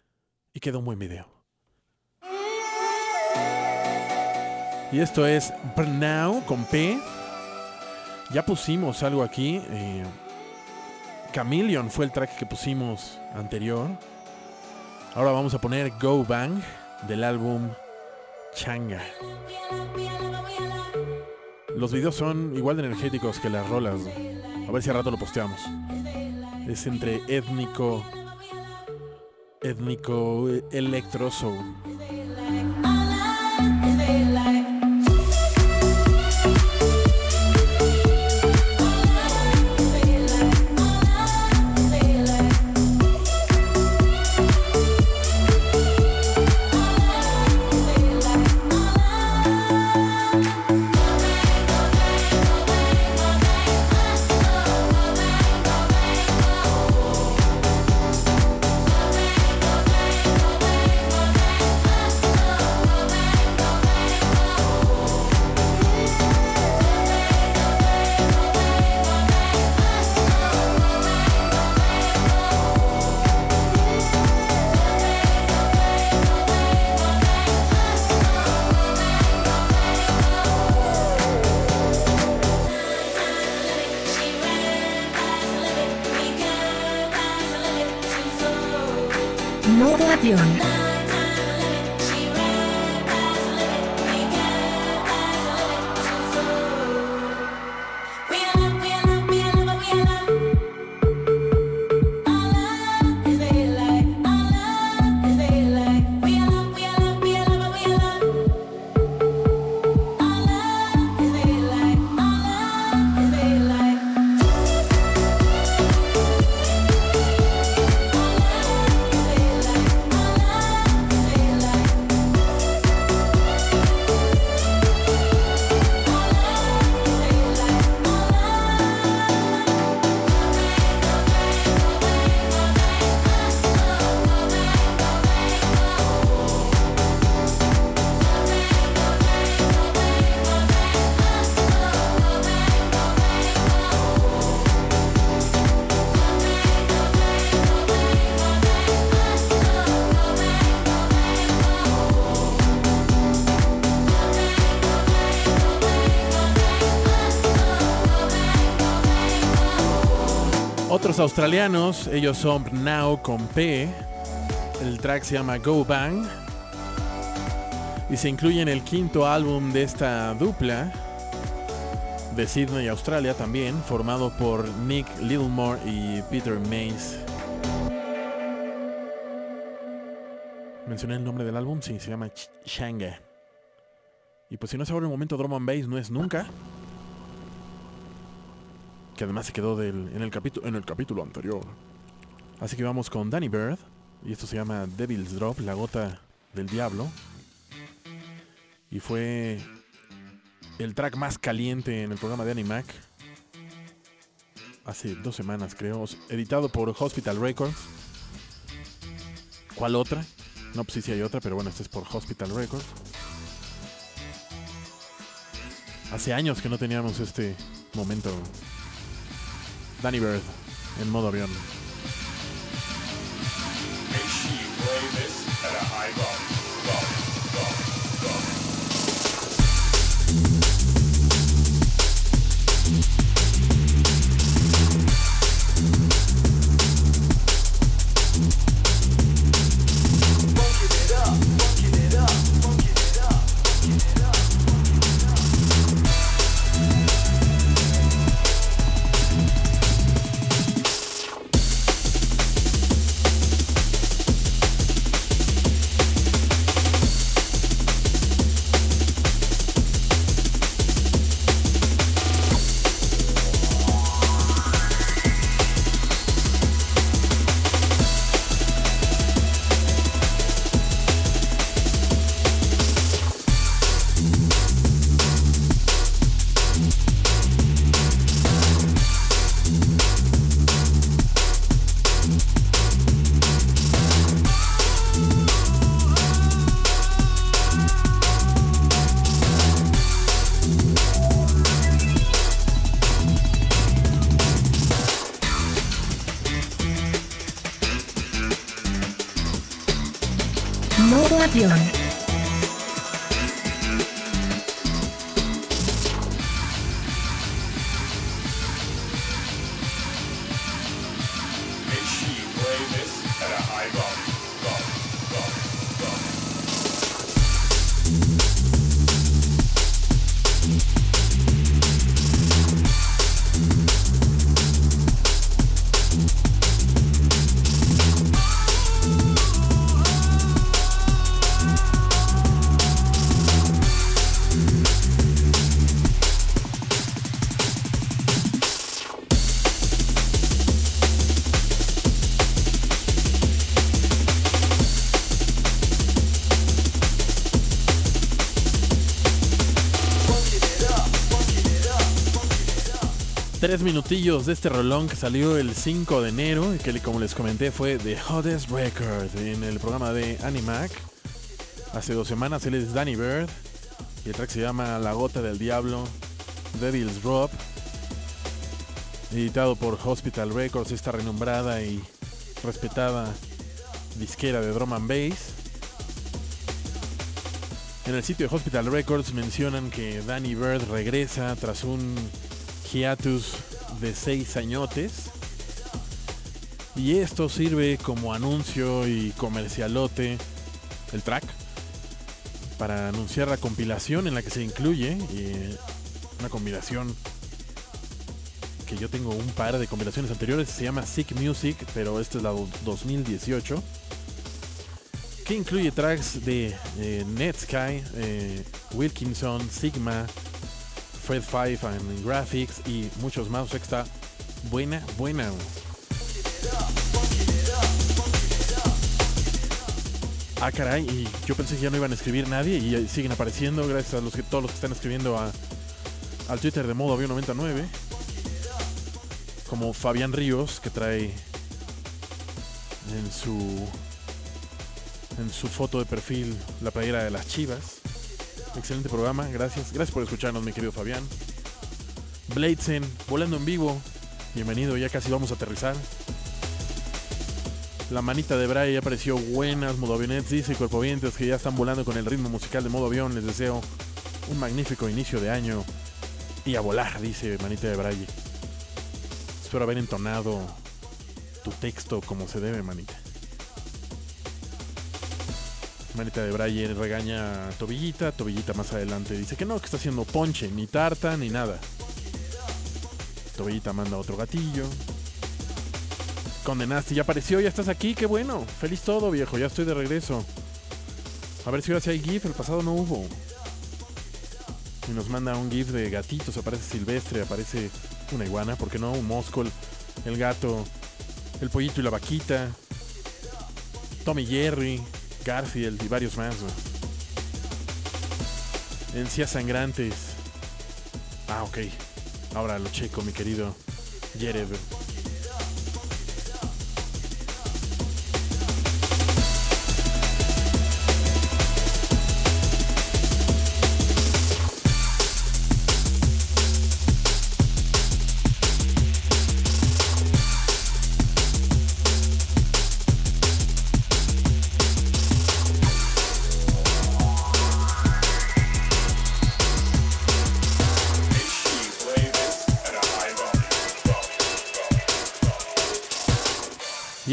y quedó un buen video. Y esto es Now con P. Ya pusimos algo aquí eh, Chameleon fue el track que pusimos anterior. Ahora vamos a poner Go Bang del álbum Changa. Los videos son igual de energéticos que las rolas. A ver si a rato lo posteamos. Es entre étnico, étnico eh, Otros australianos, ellos son Now con P. El track se llama Go Bang. Y se incluye en el quinto álbum de esta dupla. De Sydney, Australia también, formado por Nick Littlemore y Peter Mays. ¿Mencioné el nombre del álbum? Sí, se llama Ch-. Y pues si no es ahora el momento drum and bass, no es nunca. Que además se quedó en, el capítulo, en el capítulo anterior. Así que vamos con Danny Bird. Y esto se llama Devil's Drop, la gota del diablo. Y fue el track más caliente en el programa de Animac. Hace dos semanas, creo. Editado por Hospital Records. ¿Cuál otra? No, pues sí, sí hay otra, pero bueno, este es por Hospital Records. Hace años que no teníamos este momento. Danny Bird en modo avión. Tres minutillos de este rolón que salió el 5 de enero y que como les comenté fue The Hottest Record en el programa de Animac. Hace dos semanas él es Danny Bird y el track se llama La Gota del Diablo, Devil's Drop. Editado por Hospital Records, esta renombrada y respetada disquera de drum and bass. En el sitio de Hospital Records mencionan que Danny Bird regresa tras un hiatus de seis añotes. Y esto sirve como anuncio y comercialote el track para anunciar la compilación en la que se incluye eh, una compilación que yo tengo un par de compilaciones anteriores, se llama Sick Music, pero esta es la do- 2018, que incluye tracks de eh, Netsky, eh, Wilkinson, Sigma, Fred Five and Graphics y muchos más. O sea está buena, buena. Ah, caray, y yo pensé que ya no iban a escribir nadie y siguen apareciendo gracias a los que, todos los que están escribiendo a, al Twitter de modo avión 99. Como Fabián Ríos, que trae en su en su foto de perfil la playera de las Chivas. Excelente programa, gracias. Gracias por escucharnos, mi querido Fabián. Bladesen, volando en vivo. Bienvenido, ya casi vamos a aterrizar. La manita de Bray ya apareció buenas. Modo avionets dice Cuerpovientes que ya están volando con el ritmo musical de modo avión. Les deseo un magnífico inicio de año. Y a volar, dice Manita de Bray. Espero haber entonado tu texto como se debe, manita. Manita de Braille regaña a Tobillita. Tobillita más adelante dice que no, que está haciendo ponche, ni tarta, ni nada. Tobillita manda otro gatillo. Condenaste, ya apareció, ya estás aquí, qué bueno. Feliz todo, viejo, ya estoy de regreso. A ver si ahora sí hay GIF, el pasado no hubo. Y nos manda un GIF de gatitos, aparece silvestre, aparece una iguana, ¿por qué no? Un mosco, el, el gato, el pollito y la vaquita. Tommy Jerry, Garfield y varios más. Encías sangrantes. Ah, ok. Ahora lo checo, mi querido Jered.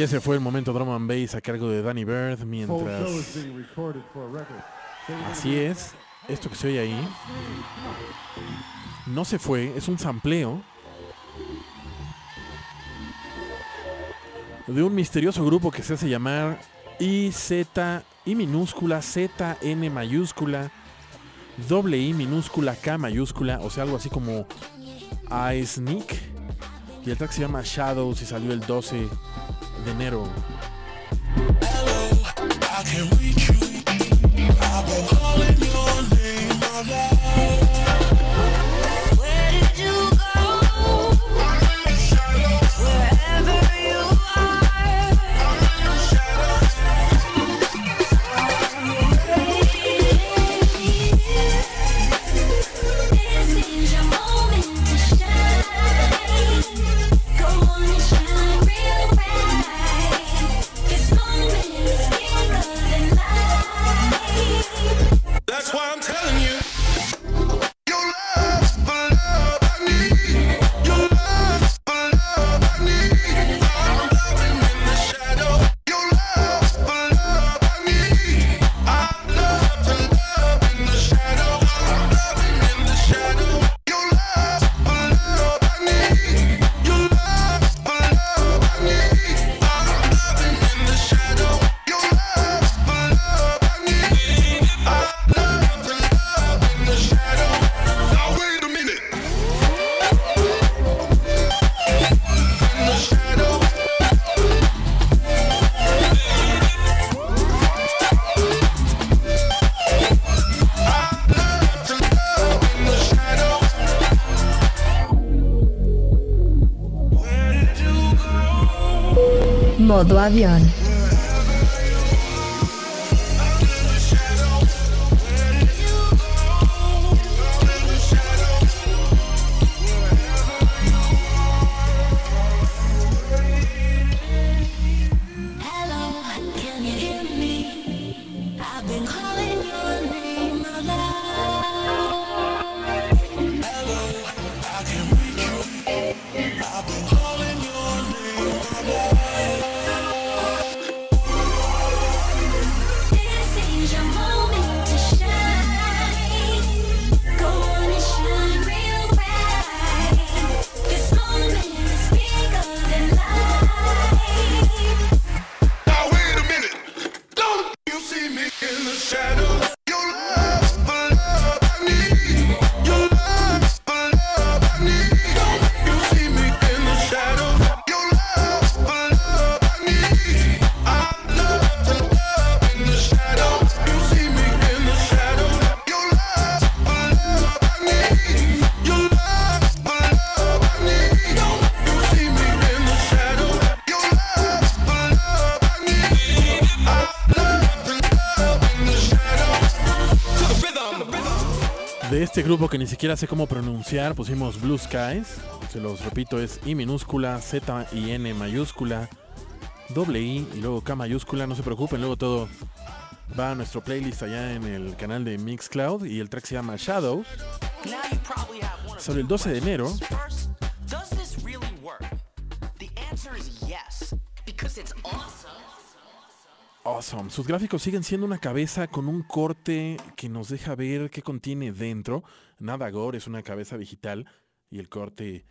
Y ese fue el momento drum and bass a cargo de Danny Bird mientras... Así es, esto que se oye ahí no se fue, es un sampleo de un misterioso grupo que se hace llamar IZ, I minúscula, Z, N mayúscula, doble I minúscula, K mayúscula, o sea, algo así como I Sneak. Y el track se llama Shadows y salió el 12 de enero. I avión. Ni siquiera sé cómo pronunciar, pusimos Blue Skies. Se los repito, es I minúscula, Z y N mayúscula, doble I y luego K mayúscula. No se preocupen, luego todo va a nuestro playlist allá en el canal de Mixcloud y el track se llama Shadows. Sobre el 12 de enero, Awesome. Sus gráficos siguen siendo una cabeza con un corte que nos deja ver qué contiene dentro. Nada gore, es una cabeza digital y el corte,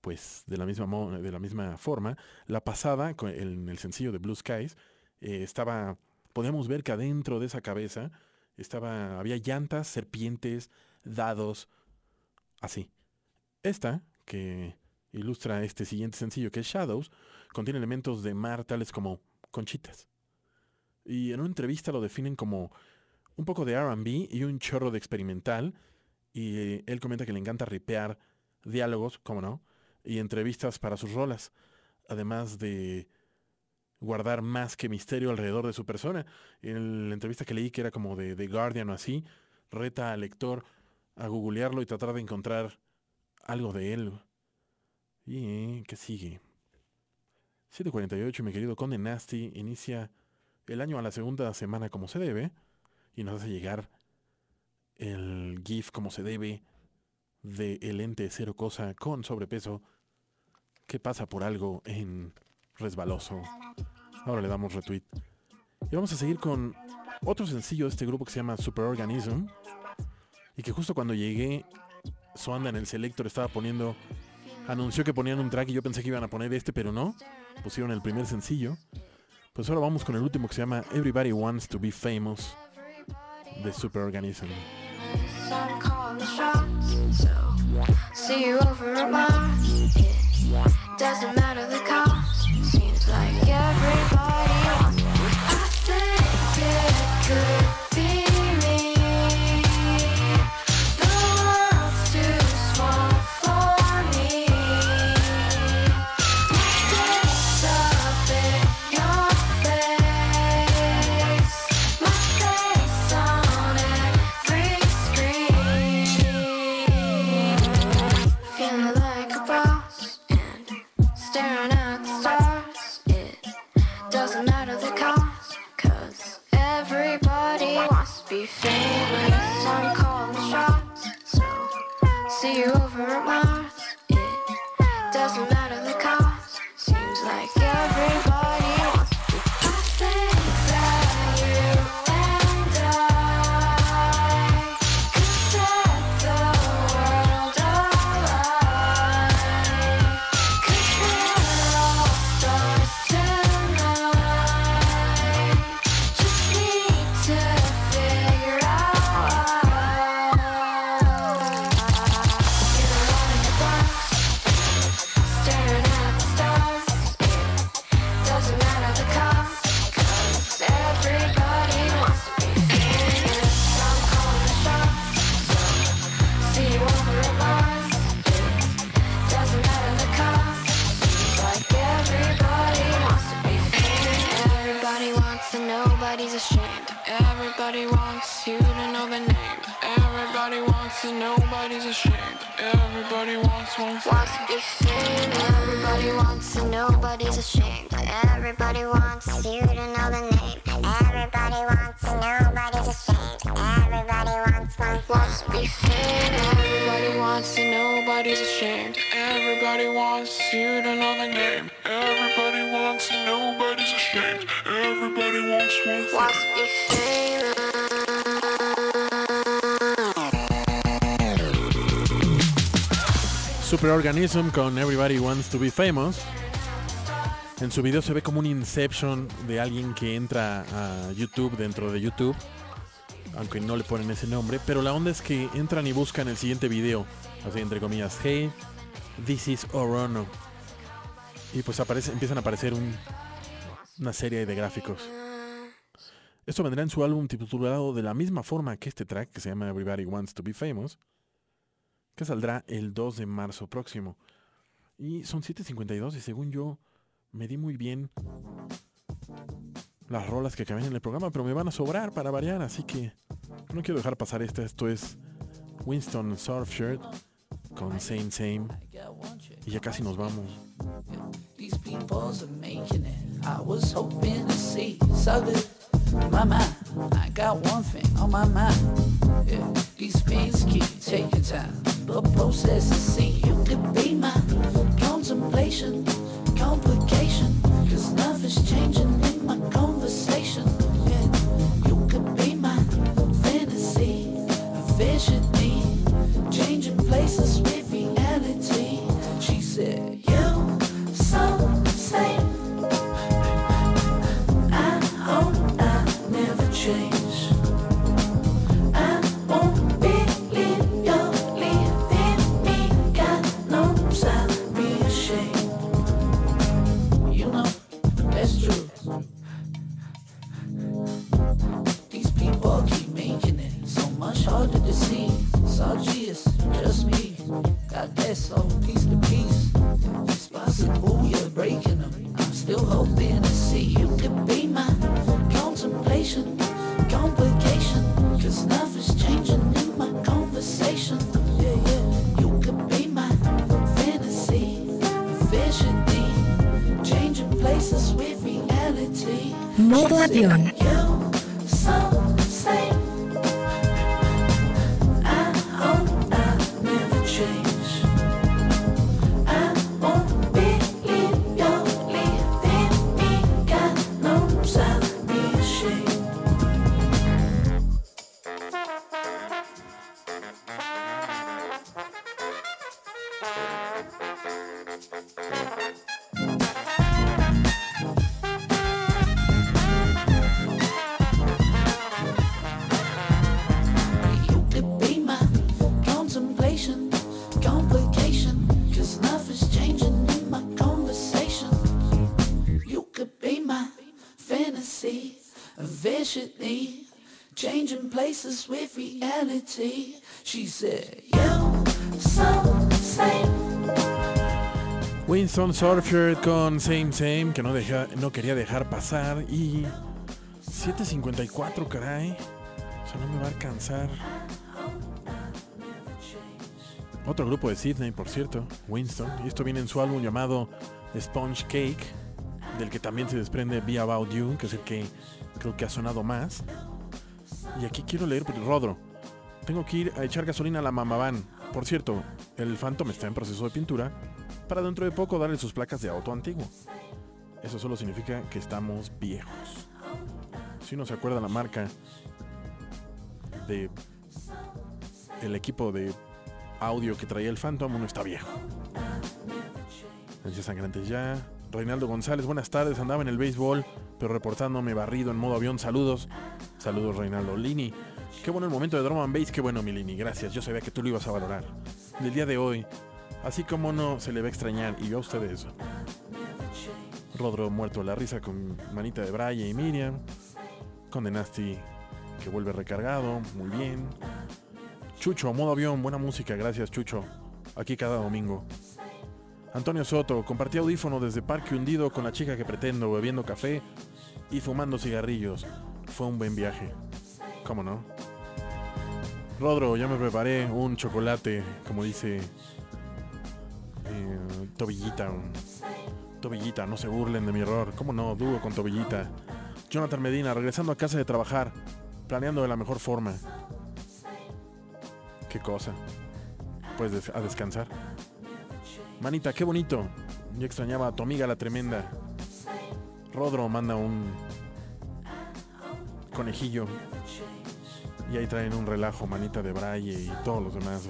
pues, de la misma, de la misma forma. La pasada, en el sencillo de Blue Skies, eh, estaba, podíamos ver que adentro de esa cabeza estaba, había llantas, serpientes, dados, así. Esta, que ilustra este siguiente sencillo, que es Shadows, contiene elementos de mar tales como conchitas. Y en una entrevista lo definen como un poco de RB y un chorro de experimental. Y él comenta que le encanta ripear diálogos, como no, y entrevistas para sus rolas. Además de guardar más que misterio alrededor de su persona. En la entrevista que leí, que era como de The Guardian o así, reta al lector a googlearlo y tratar de encontrar algo de él. Y que sigue. 748, mi querido Conde Nasty, inicia el año a la segunda semana como se debe y nos hace llegar el GIF como se debe de el ente cero cosa con sobrepeso que pasa por algo en resbaloso. Ahora le damos retweet. Y vamos a seguir con otro sencillo de este grupo que se llama Superorganism y que justo cuando llegué Suanda en el selector estaba poniendo anunció que ponían un track y yo pensé que iban a poner este, pero no. Pusieron el primer sencillo. Pues ahora vamos con el último que se llama Everybody Wants to Be Famous de Superorganism. Doesn't matter the cost. Seems like everybody wants. I think it could Everybody wants to be seen. Everybody wants to, nobody's ashamed. Everybody wants you to know the name. Everybody wants to, nobody's ashamed. Everybody wants one Wants to be seen. Everybody wants to, nobody's ashamed. Everybody wants you to know the name. Everybody wants to, nobody's ashamed. Everybody wants one. Wants to be seen. Superorganism con Everybody Wants to Be Famous. En su video se ve como un inception de alguien que entra a YouTube dentro de YouTube. Aunque no le ponen ese nombre. Pero la onda es que entran y buscan el siguiente video. Así entre comillas. Hey, this is Orono. Y pues aparece, empiezan a aparecer un- una serie de gráficos. Esto vendrá en su álbum titulado de la misma forma que este track, que se llama Everybody Wants to Be Famous, que saldrá el 2 de marzo próximo. Y son 7.52 y según yo me di muy bien las rolas que cabían en el programa, pero me van a sobrar para variar, así que no quiero dejar pasar esta. Esto es Winston Surfshirt con Same Same. Y ya casi nos vamos. My mind, I got one thing on my mind. Yeah, these things keep taking time. but process is see you could be my contemplation, complication. Cause nothing's changing in my conversation. Just me. Piece to piece. It's. I'm still hoping to see you be my contemplation, complication. Cause nothing's changing in my conversation. Yeah, yeah. You could be my fantasy, vision, changing places with reality. Modo avión. Changing places with reality. She said, You so same. Winston Surfshirt con Same Same, que no, no quería dejar pasar. Y 7.54, caray. O sea, no me va a alcanzar. Otro grupo de Sydney, por cierto, Winston. Y esto viene en su álbum llamado Sponge Cake, del que también se desprende Be About You, que es el que creo que ha sonado más. Y aquí quiero leer, pues, Rodro. Tengo que ir a echar gasolina a la Mamavan. Por cierto, el Phantom está en proceso de pintura para dentro de poco darle sus placas de auto antiguo. Eso solo significa que estamos viejos. Si uno se acuerda la marca de el equipo de audio que traía el Phantom, uno está viejo. Mensajes sangrantes ya. Reinaldo González, buenas tardes. Andaba en el béisbol, pero reportándome barrido en modo avión. Saludos. Saludos, Reinaldo. Lini, qué bueno el momento de Drum and Bass. Qué bueno, mi Lini. Gracias. Yo sabía que tú lo ibas a valorar. Del día de hoy, así como no se le va a extrañar, y yo a ustedes. Rodro muerto de la risa con Manita de Braille y Miriam. Con The Nasty que vuelve recargado. Muy bien. Chucho, modo avión, buena música. Gracias, Chucho. Aquí cada domingo. Antonio Soto, compartí audífono desde Parque Hundido con la chica que pretendo, bebiendo café y fumando cigarrillos. fue un buen viaje. ¿Cómo no? Rodro, ya me preparé un chocolate, como dice eh, Tobillita. Tobillita, no se burlen de mi error. ¿Cómo no? Dúo con Tobillita. Jonathan Medina, regresando a casa de trabajar, planeando de la mejor forma. Qué cosa. Pues a descansar. Manita, qué bonito. Yo extrañaba a tu amiga la tremenda. Rodro manda un conejillo. Y ahí traen un relajo, manita de braille y todos los demás.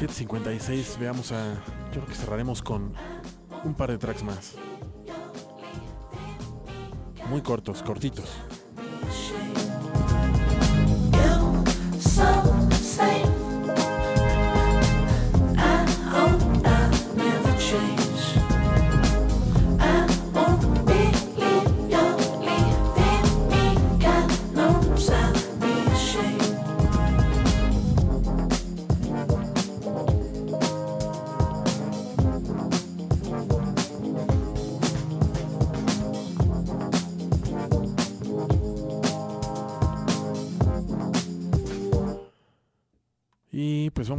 7.56, veamos a... Yo creo que cerraremos con un par de tracks más. Muy cortos, cortitos.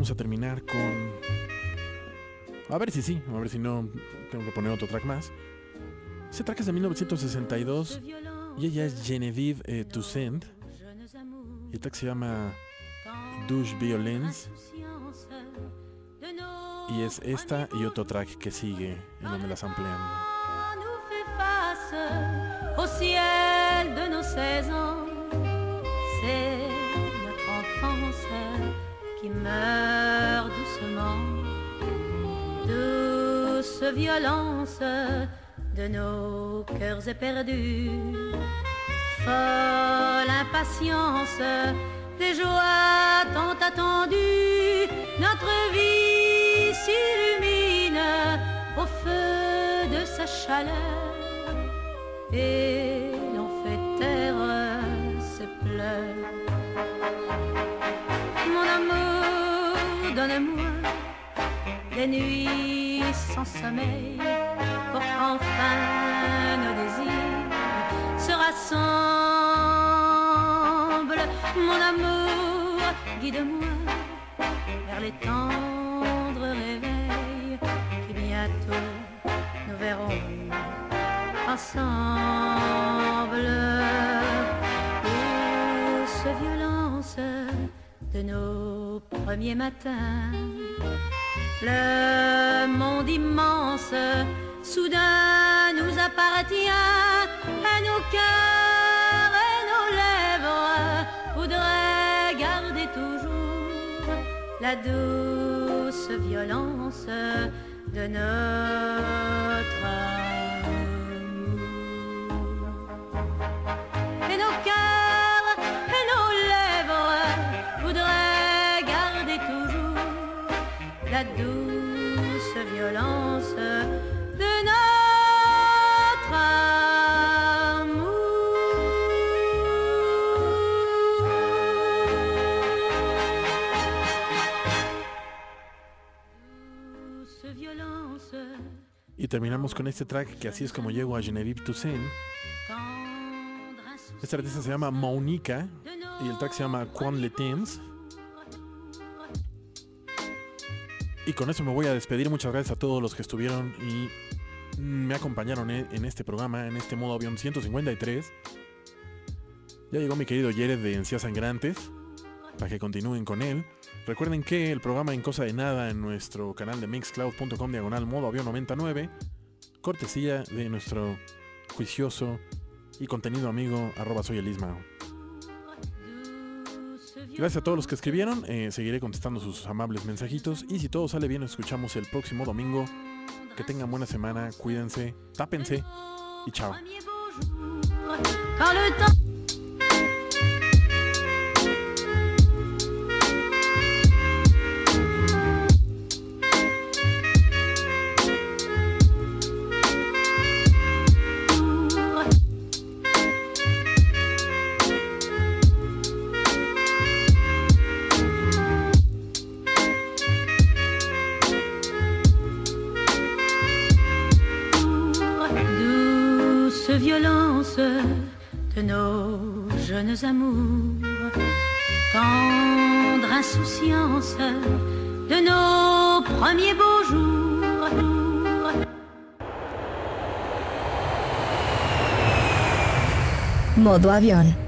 Vamos a terminar con... A ver si sí, a ver si no tengo que poner otro track más. Ese track es de 1962 y ella es Genevieve eh, Toussaint. Y el track se llama Douche Violence. Y es esta y otro track que sigue en donde las amplian. nous fait face au ciel de nos 16 ans. C'est notre enfance meurt doucement. Douce violence de nos cœurs éperdus. Folle impatience des joies tant attendues. Notre vie s'illumine au feu de sa chaleur et l'on fait taire ses pleurs. Mon amour, donne-moi des nuits sans sommeil pour qu'enfin nos désirs se rassemblent. Mon amour, guide-moi vers les tendres réveils qui bientôt nous verrons ensemble. Douce violence de nos premiers matins, le monde immense soudain nous appartient à nos cœurs et nos lèvres voudraient garder toujours la douce violence de notre amour. Et nos cœurs la douce violence de notre amour. Y terminamos con este track que así es como llego a Genevieve Toussaint. Esta artista se llama Monica y el track se llama Quan le Temps. Y con eso me voy a despedir. Muchas gracias a todos los que estuvieron y me acompañaron en este programa, en este modo avión 153. Ya llegó mi querido Jared de Encías Sangrantes para que continúen con él. Recuerden que el programa en cosa de nada en nuestro canal de mixcloud.com diagonal modo avión 99, cortesía de nuestro juicioso y contenido amigo arroba soy. Gracias a todos los que escribieron, eh, seguiré contestando sus amables mensajitos y si todo sale bien nos escuchamos el próximo domingo. Que tengan buena semana, cuídense, tápense y chao. De nos jeunes amours, tendre insouciance de nos premiers beaux jours. Modo avión.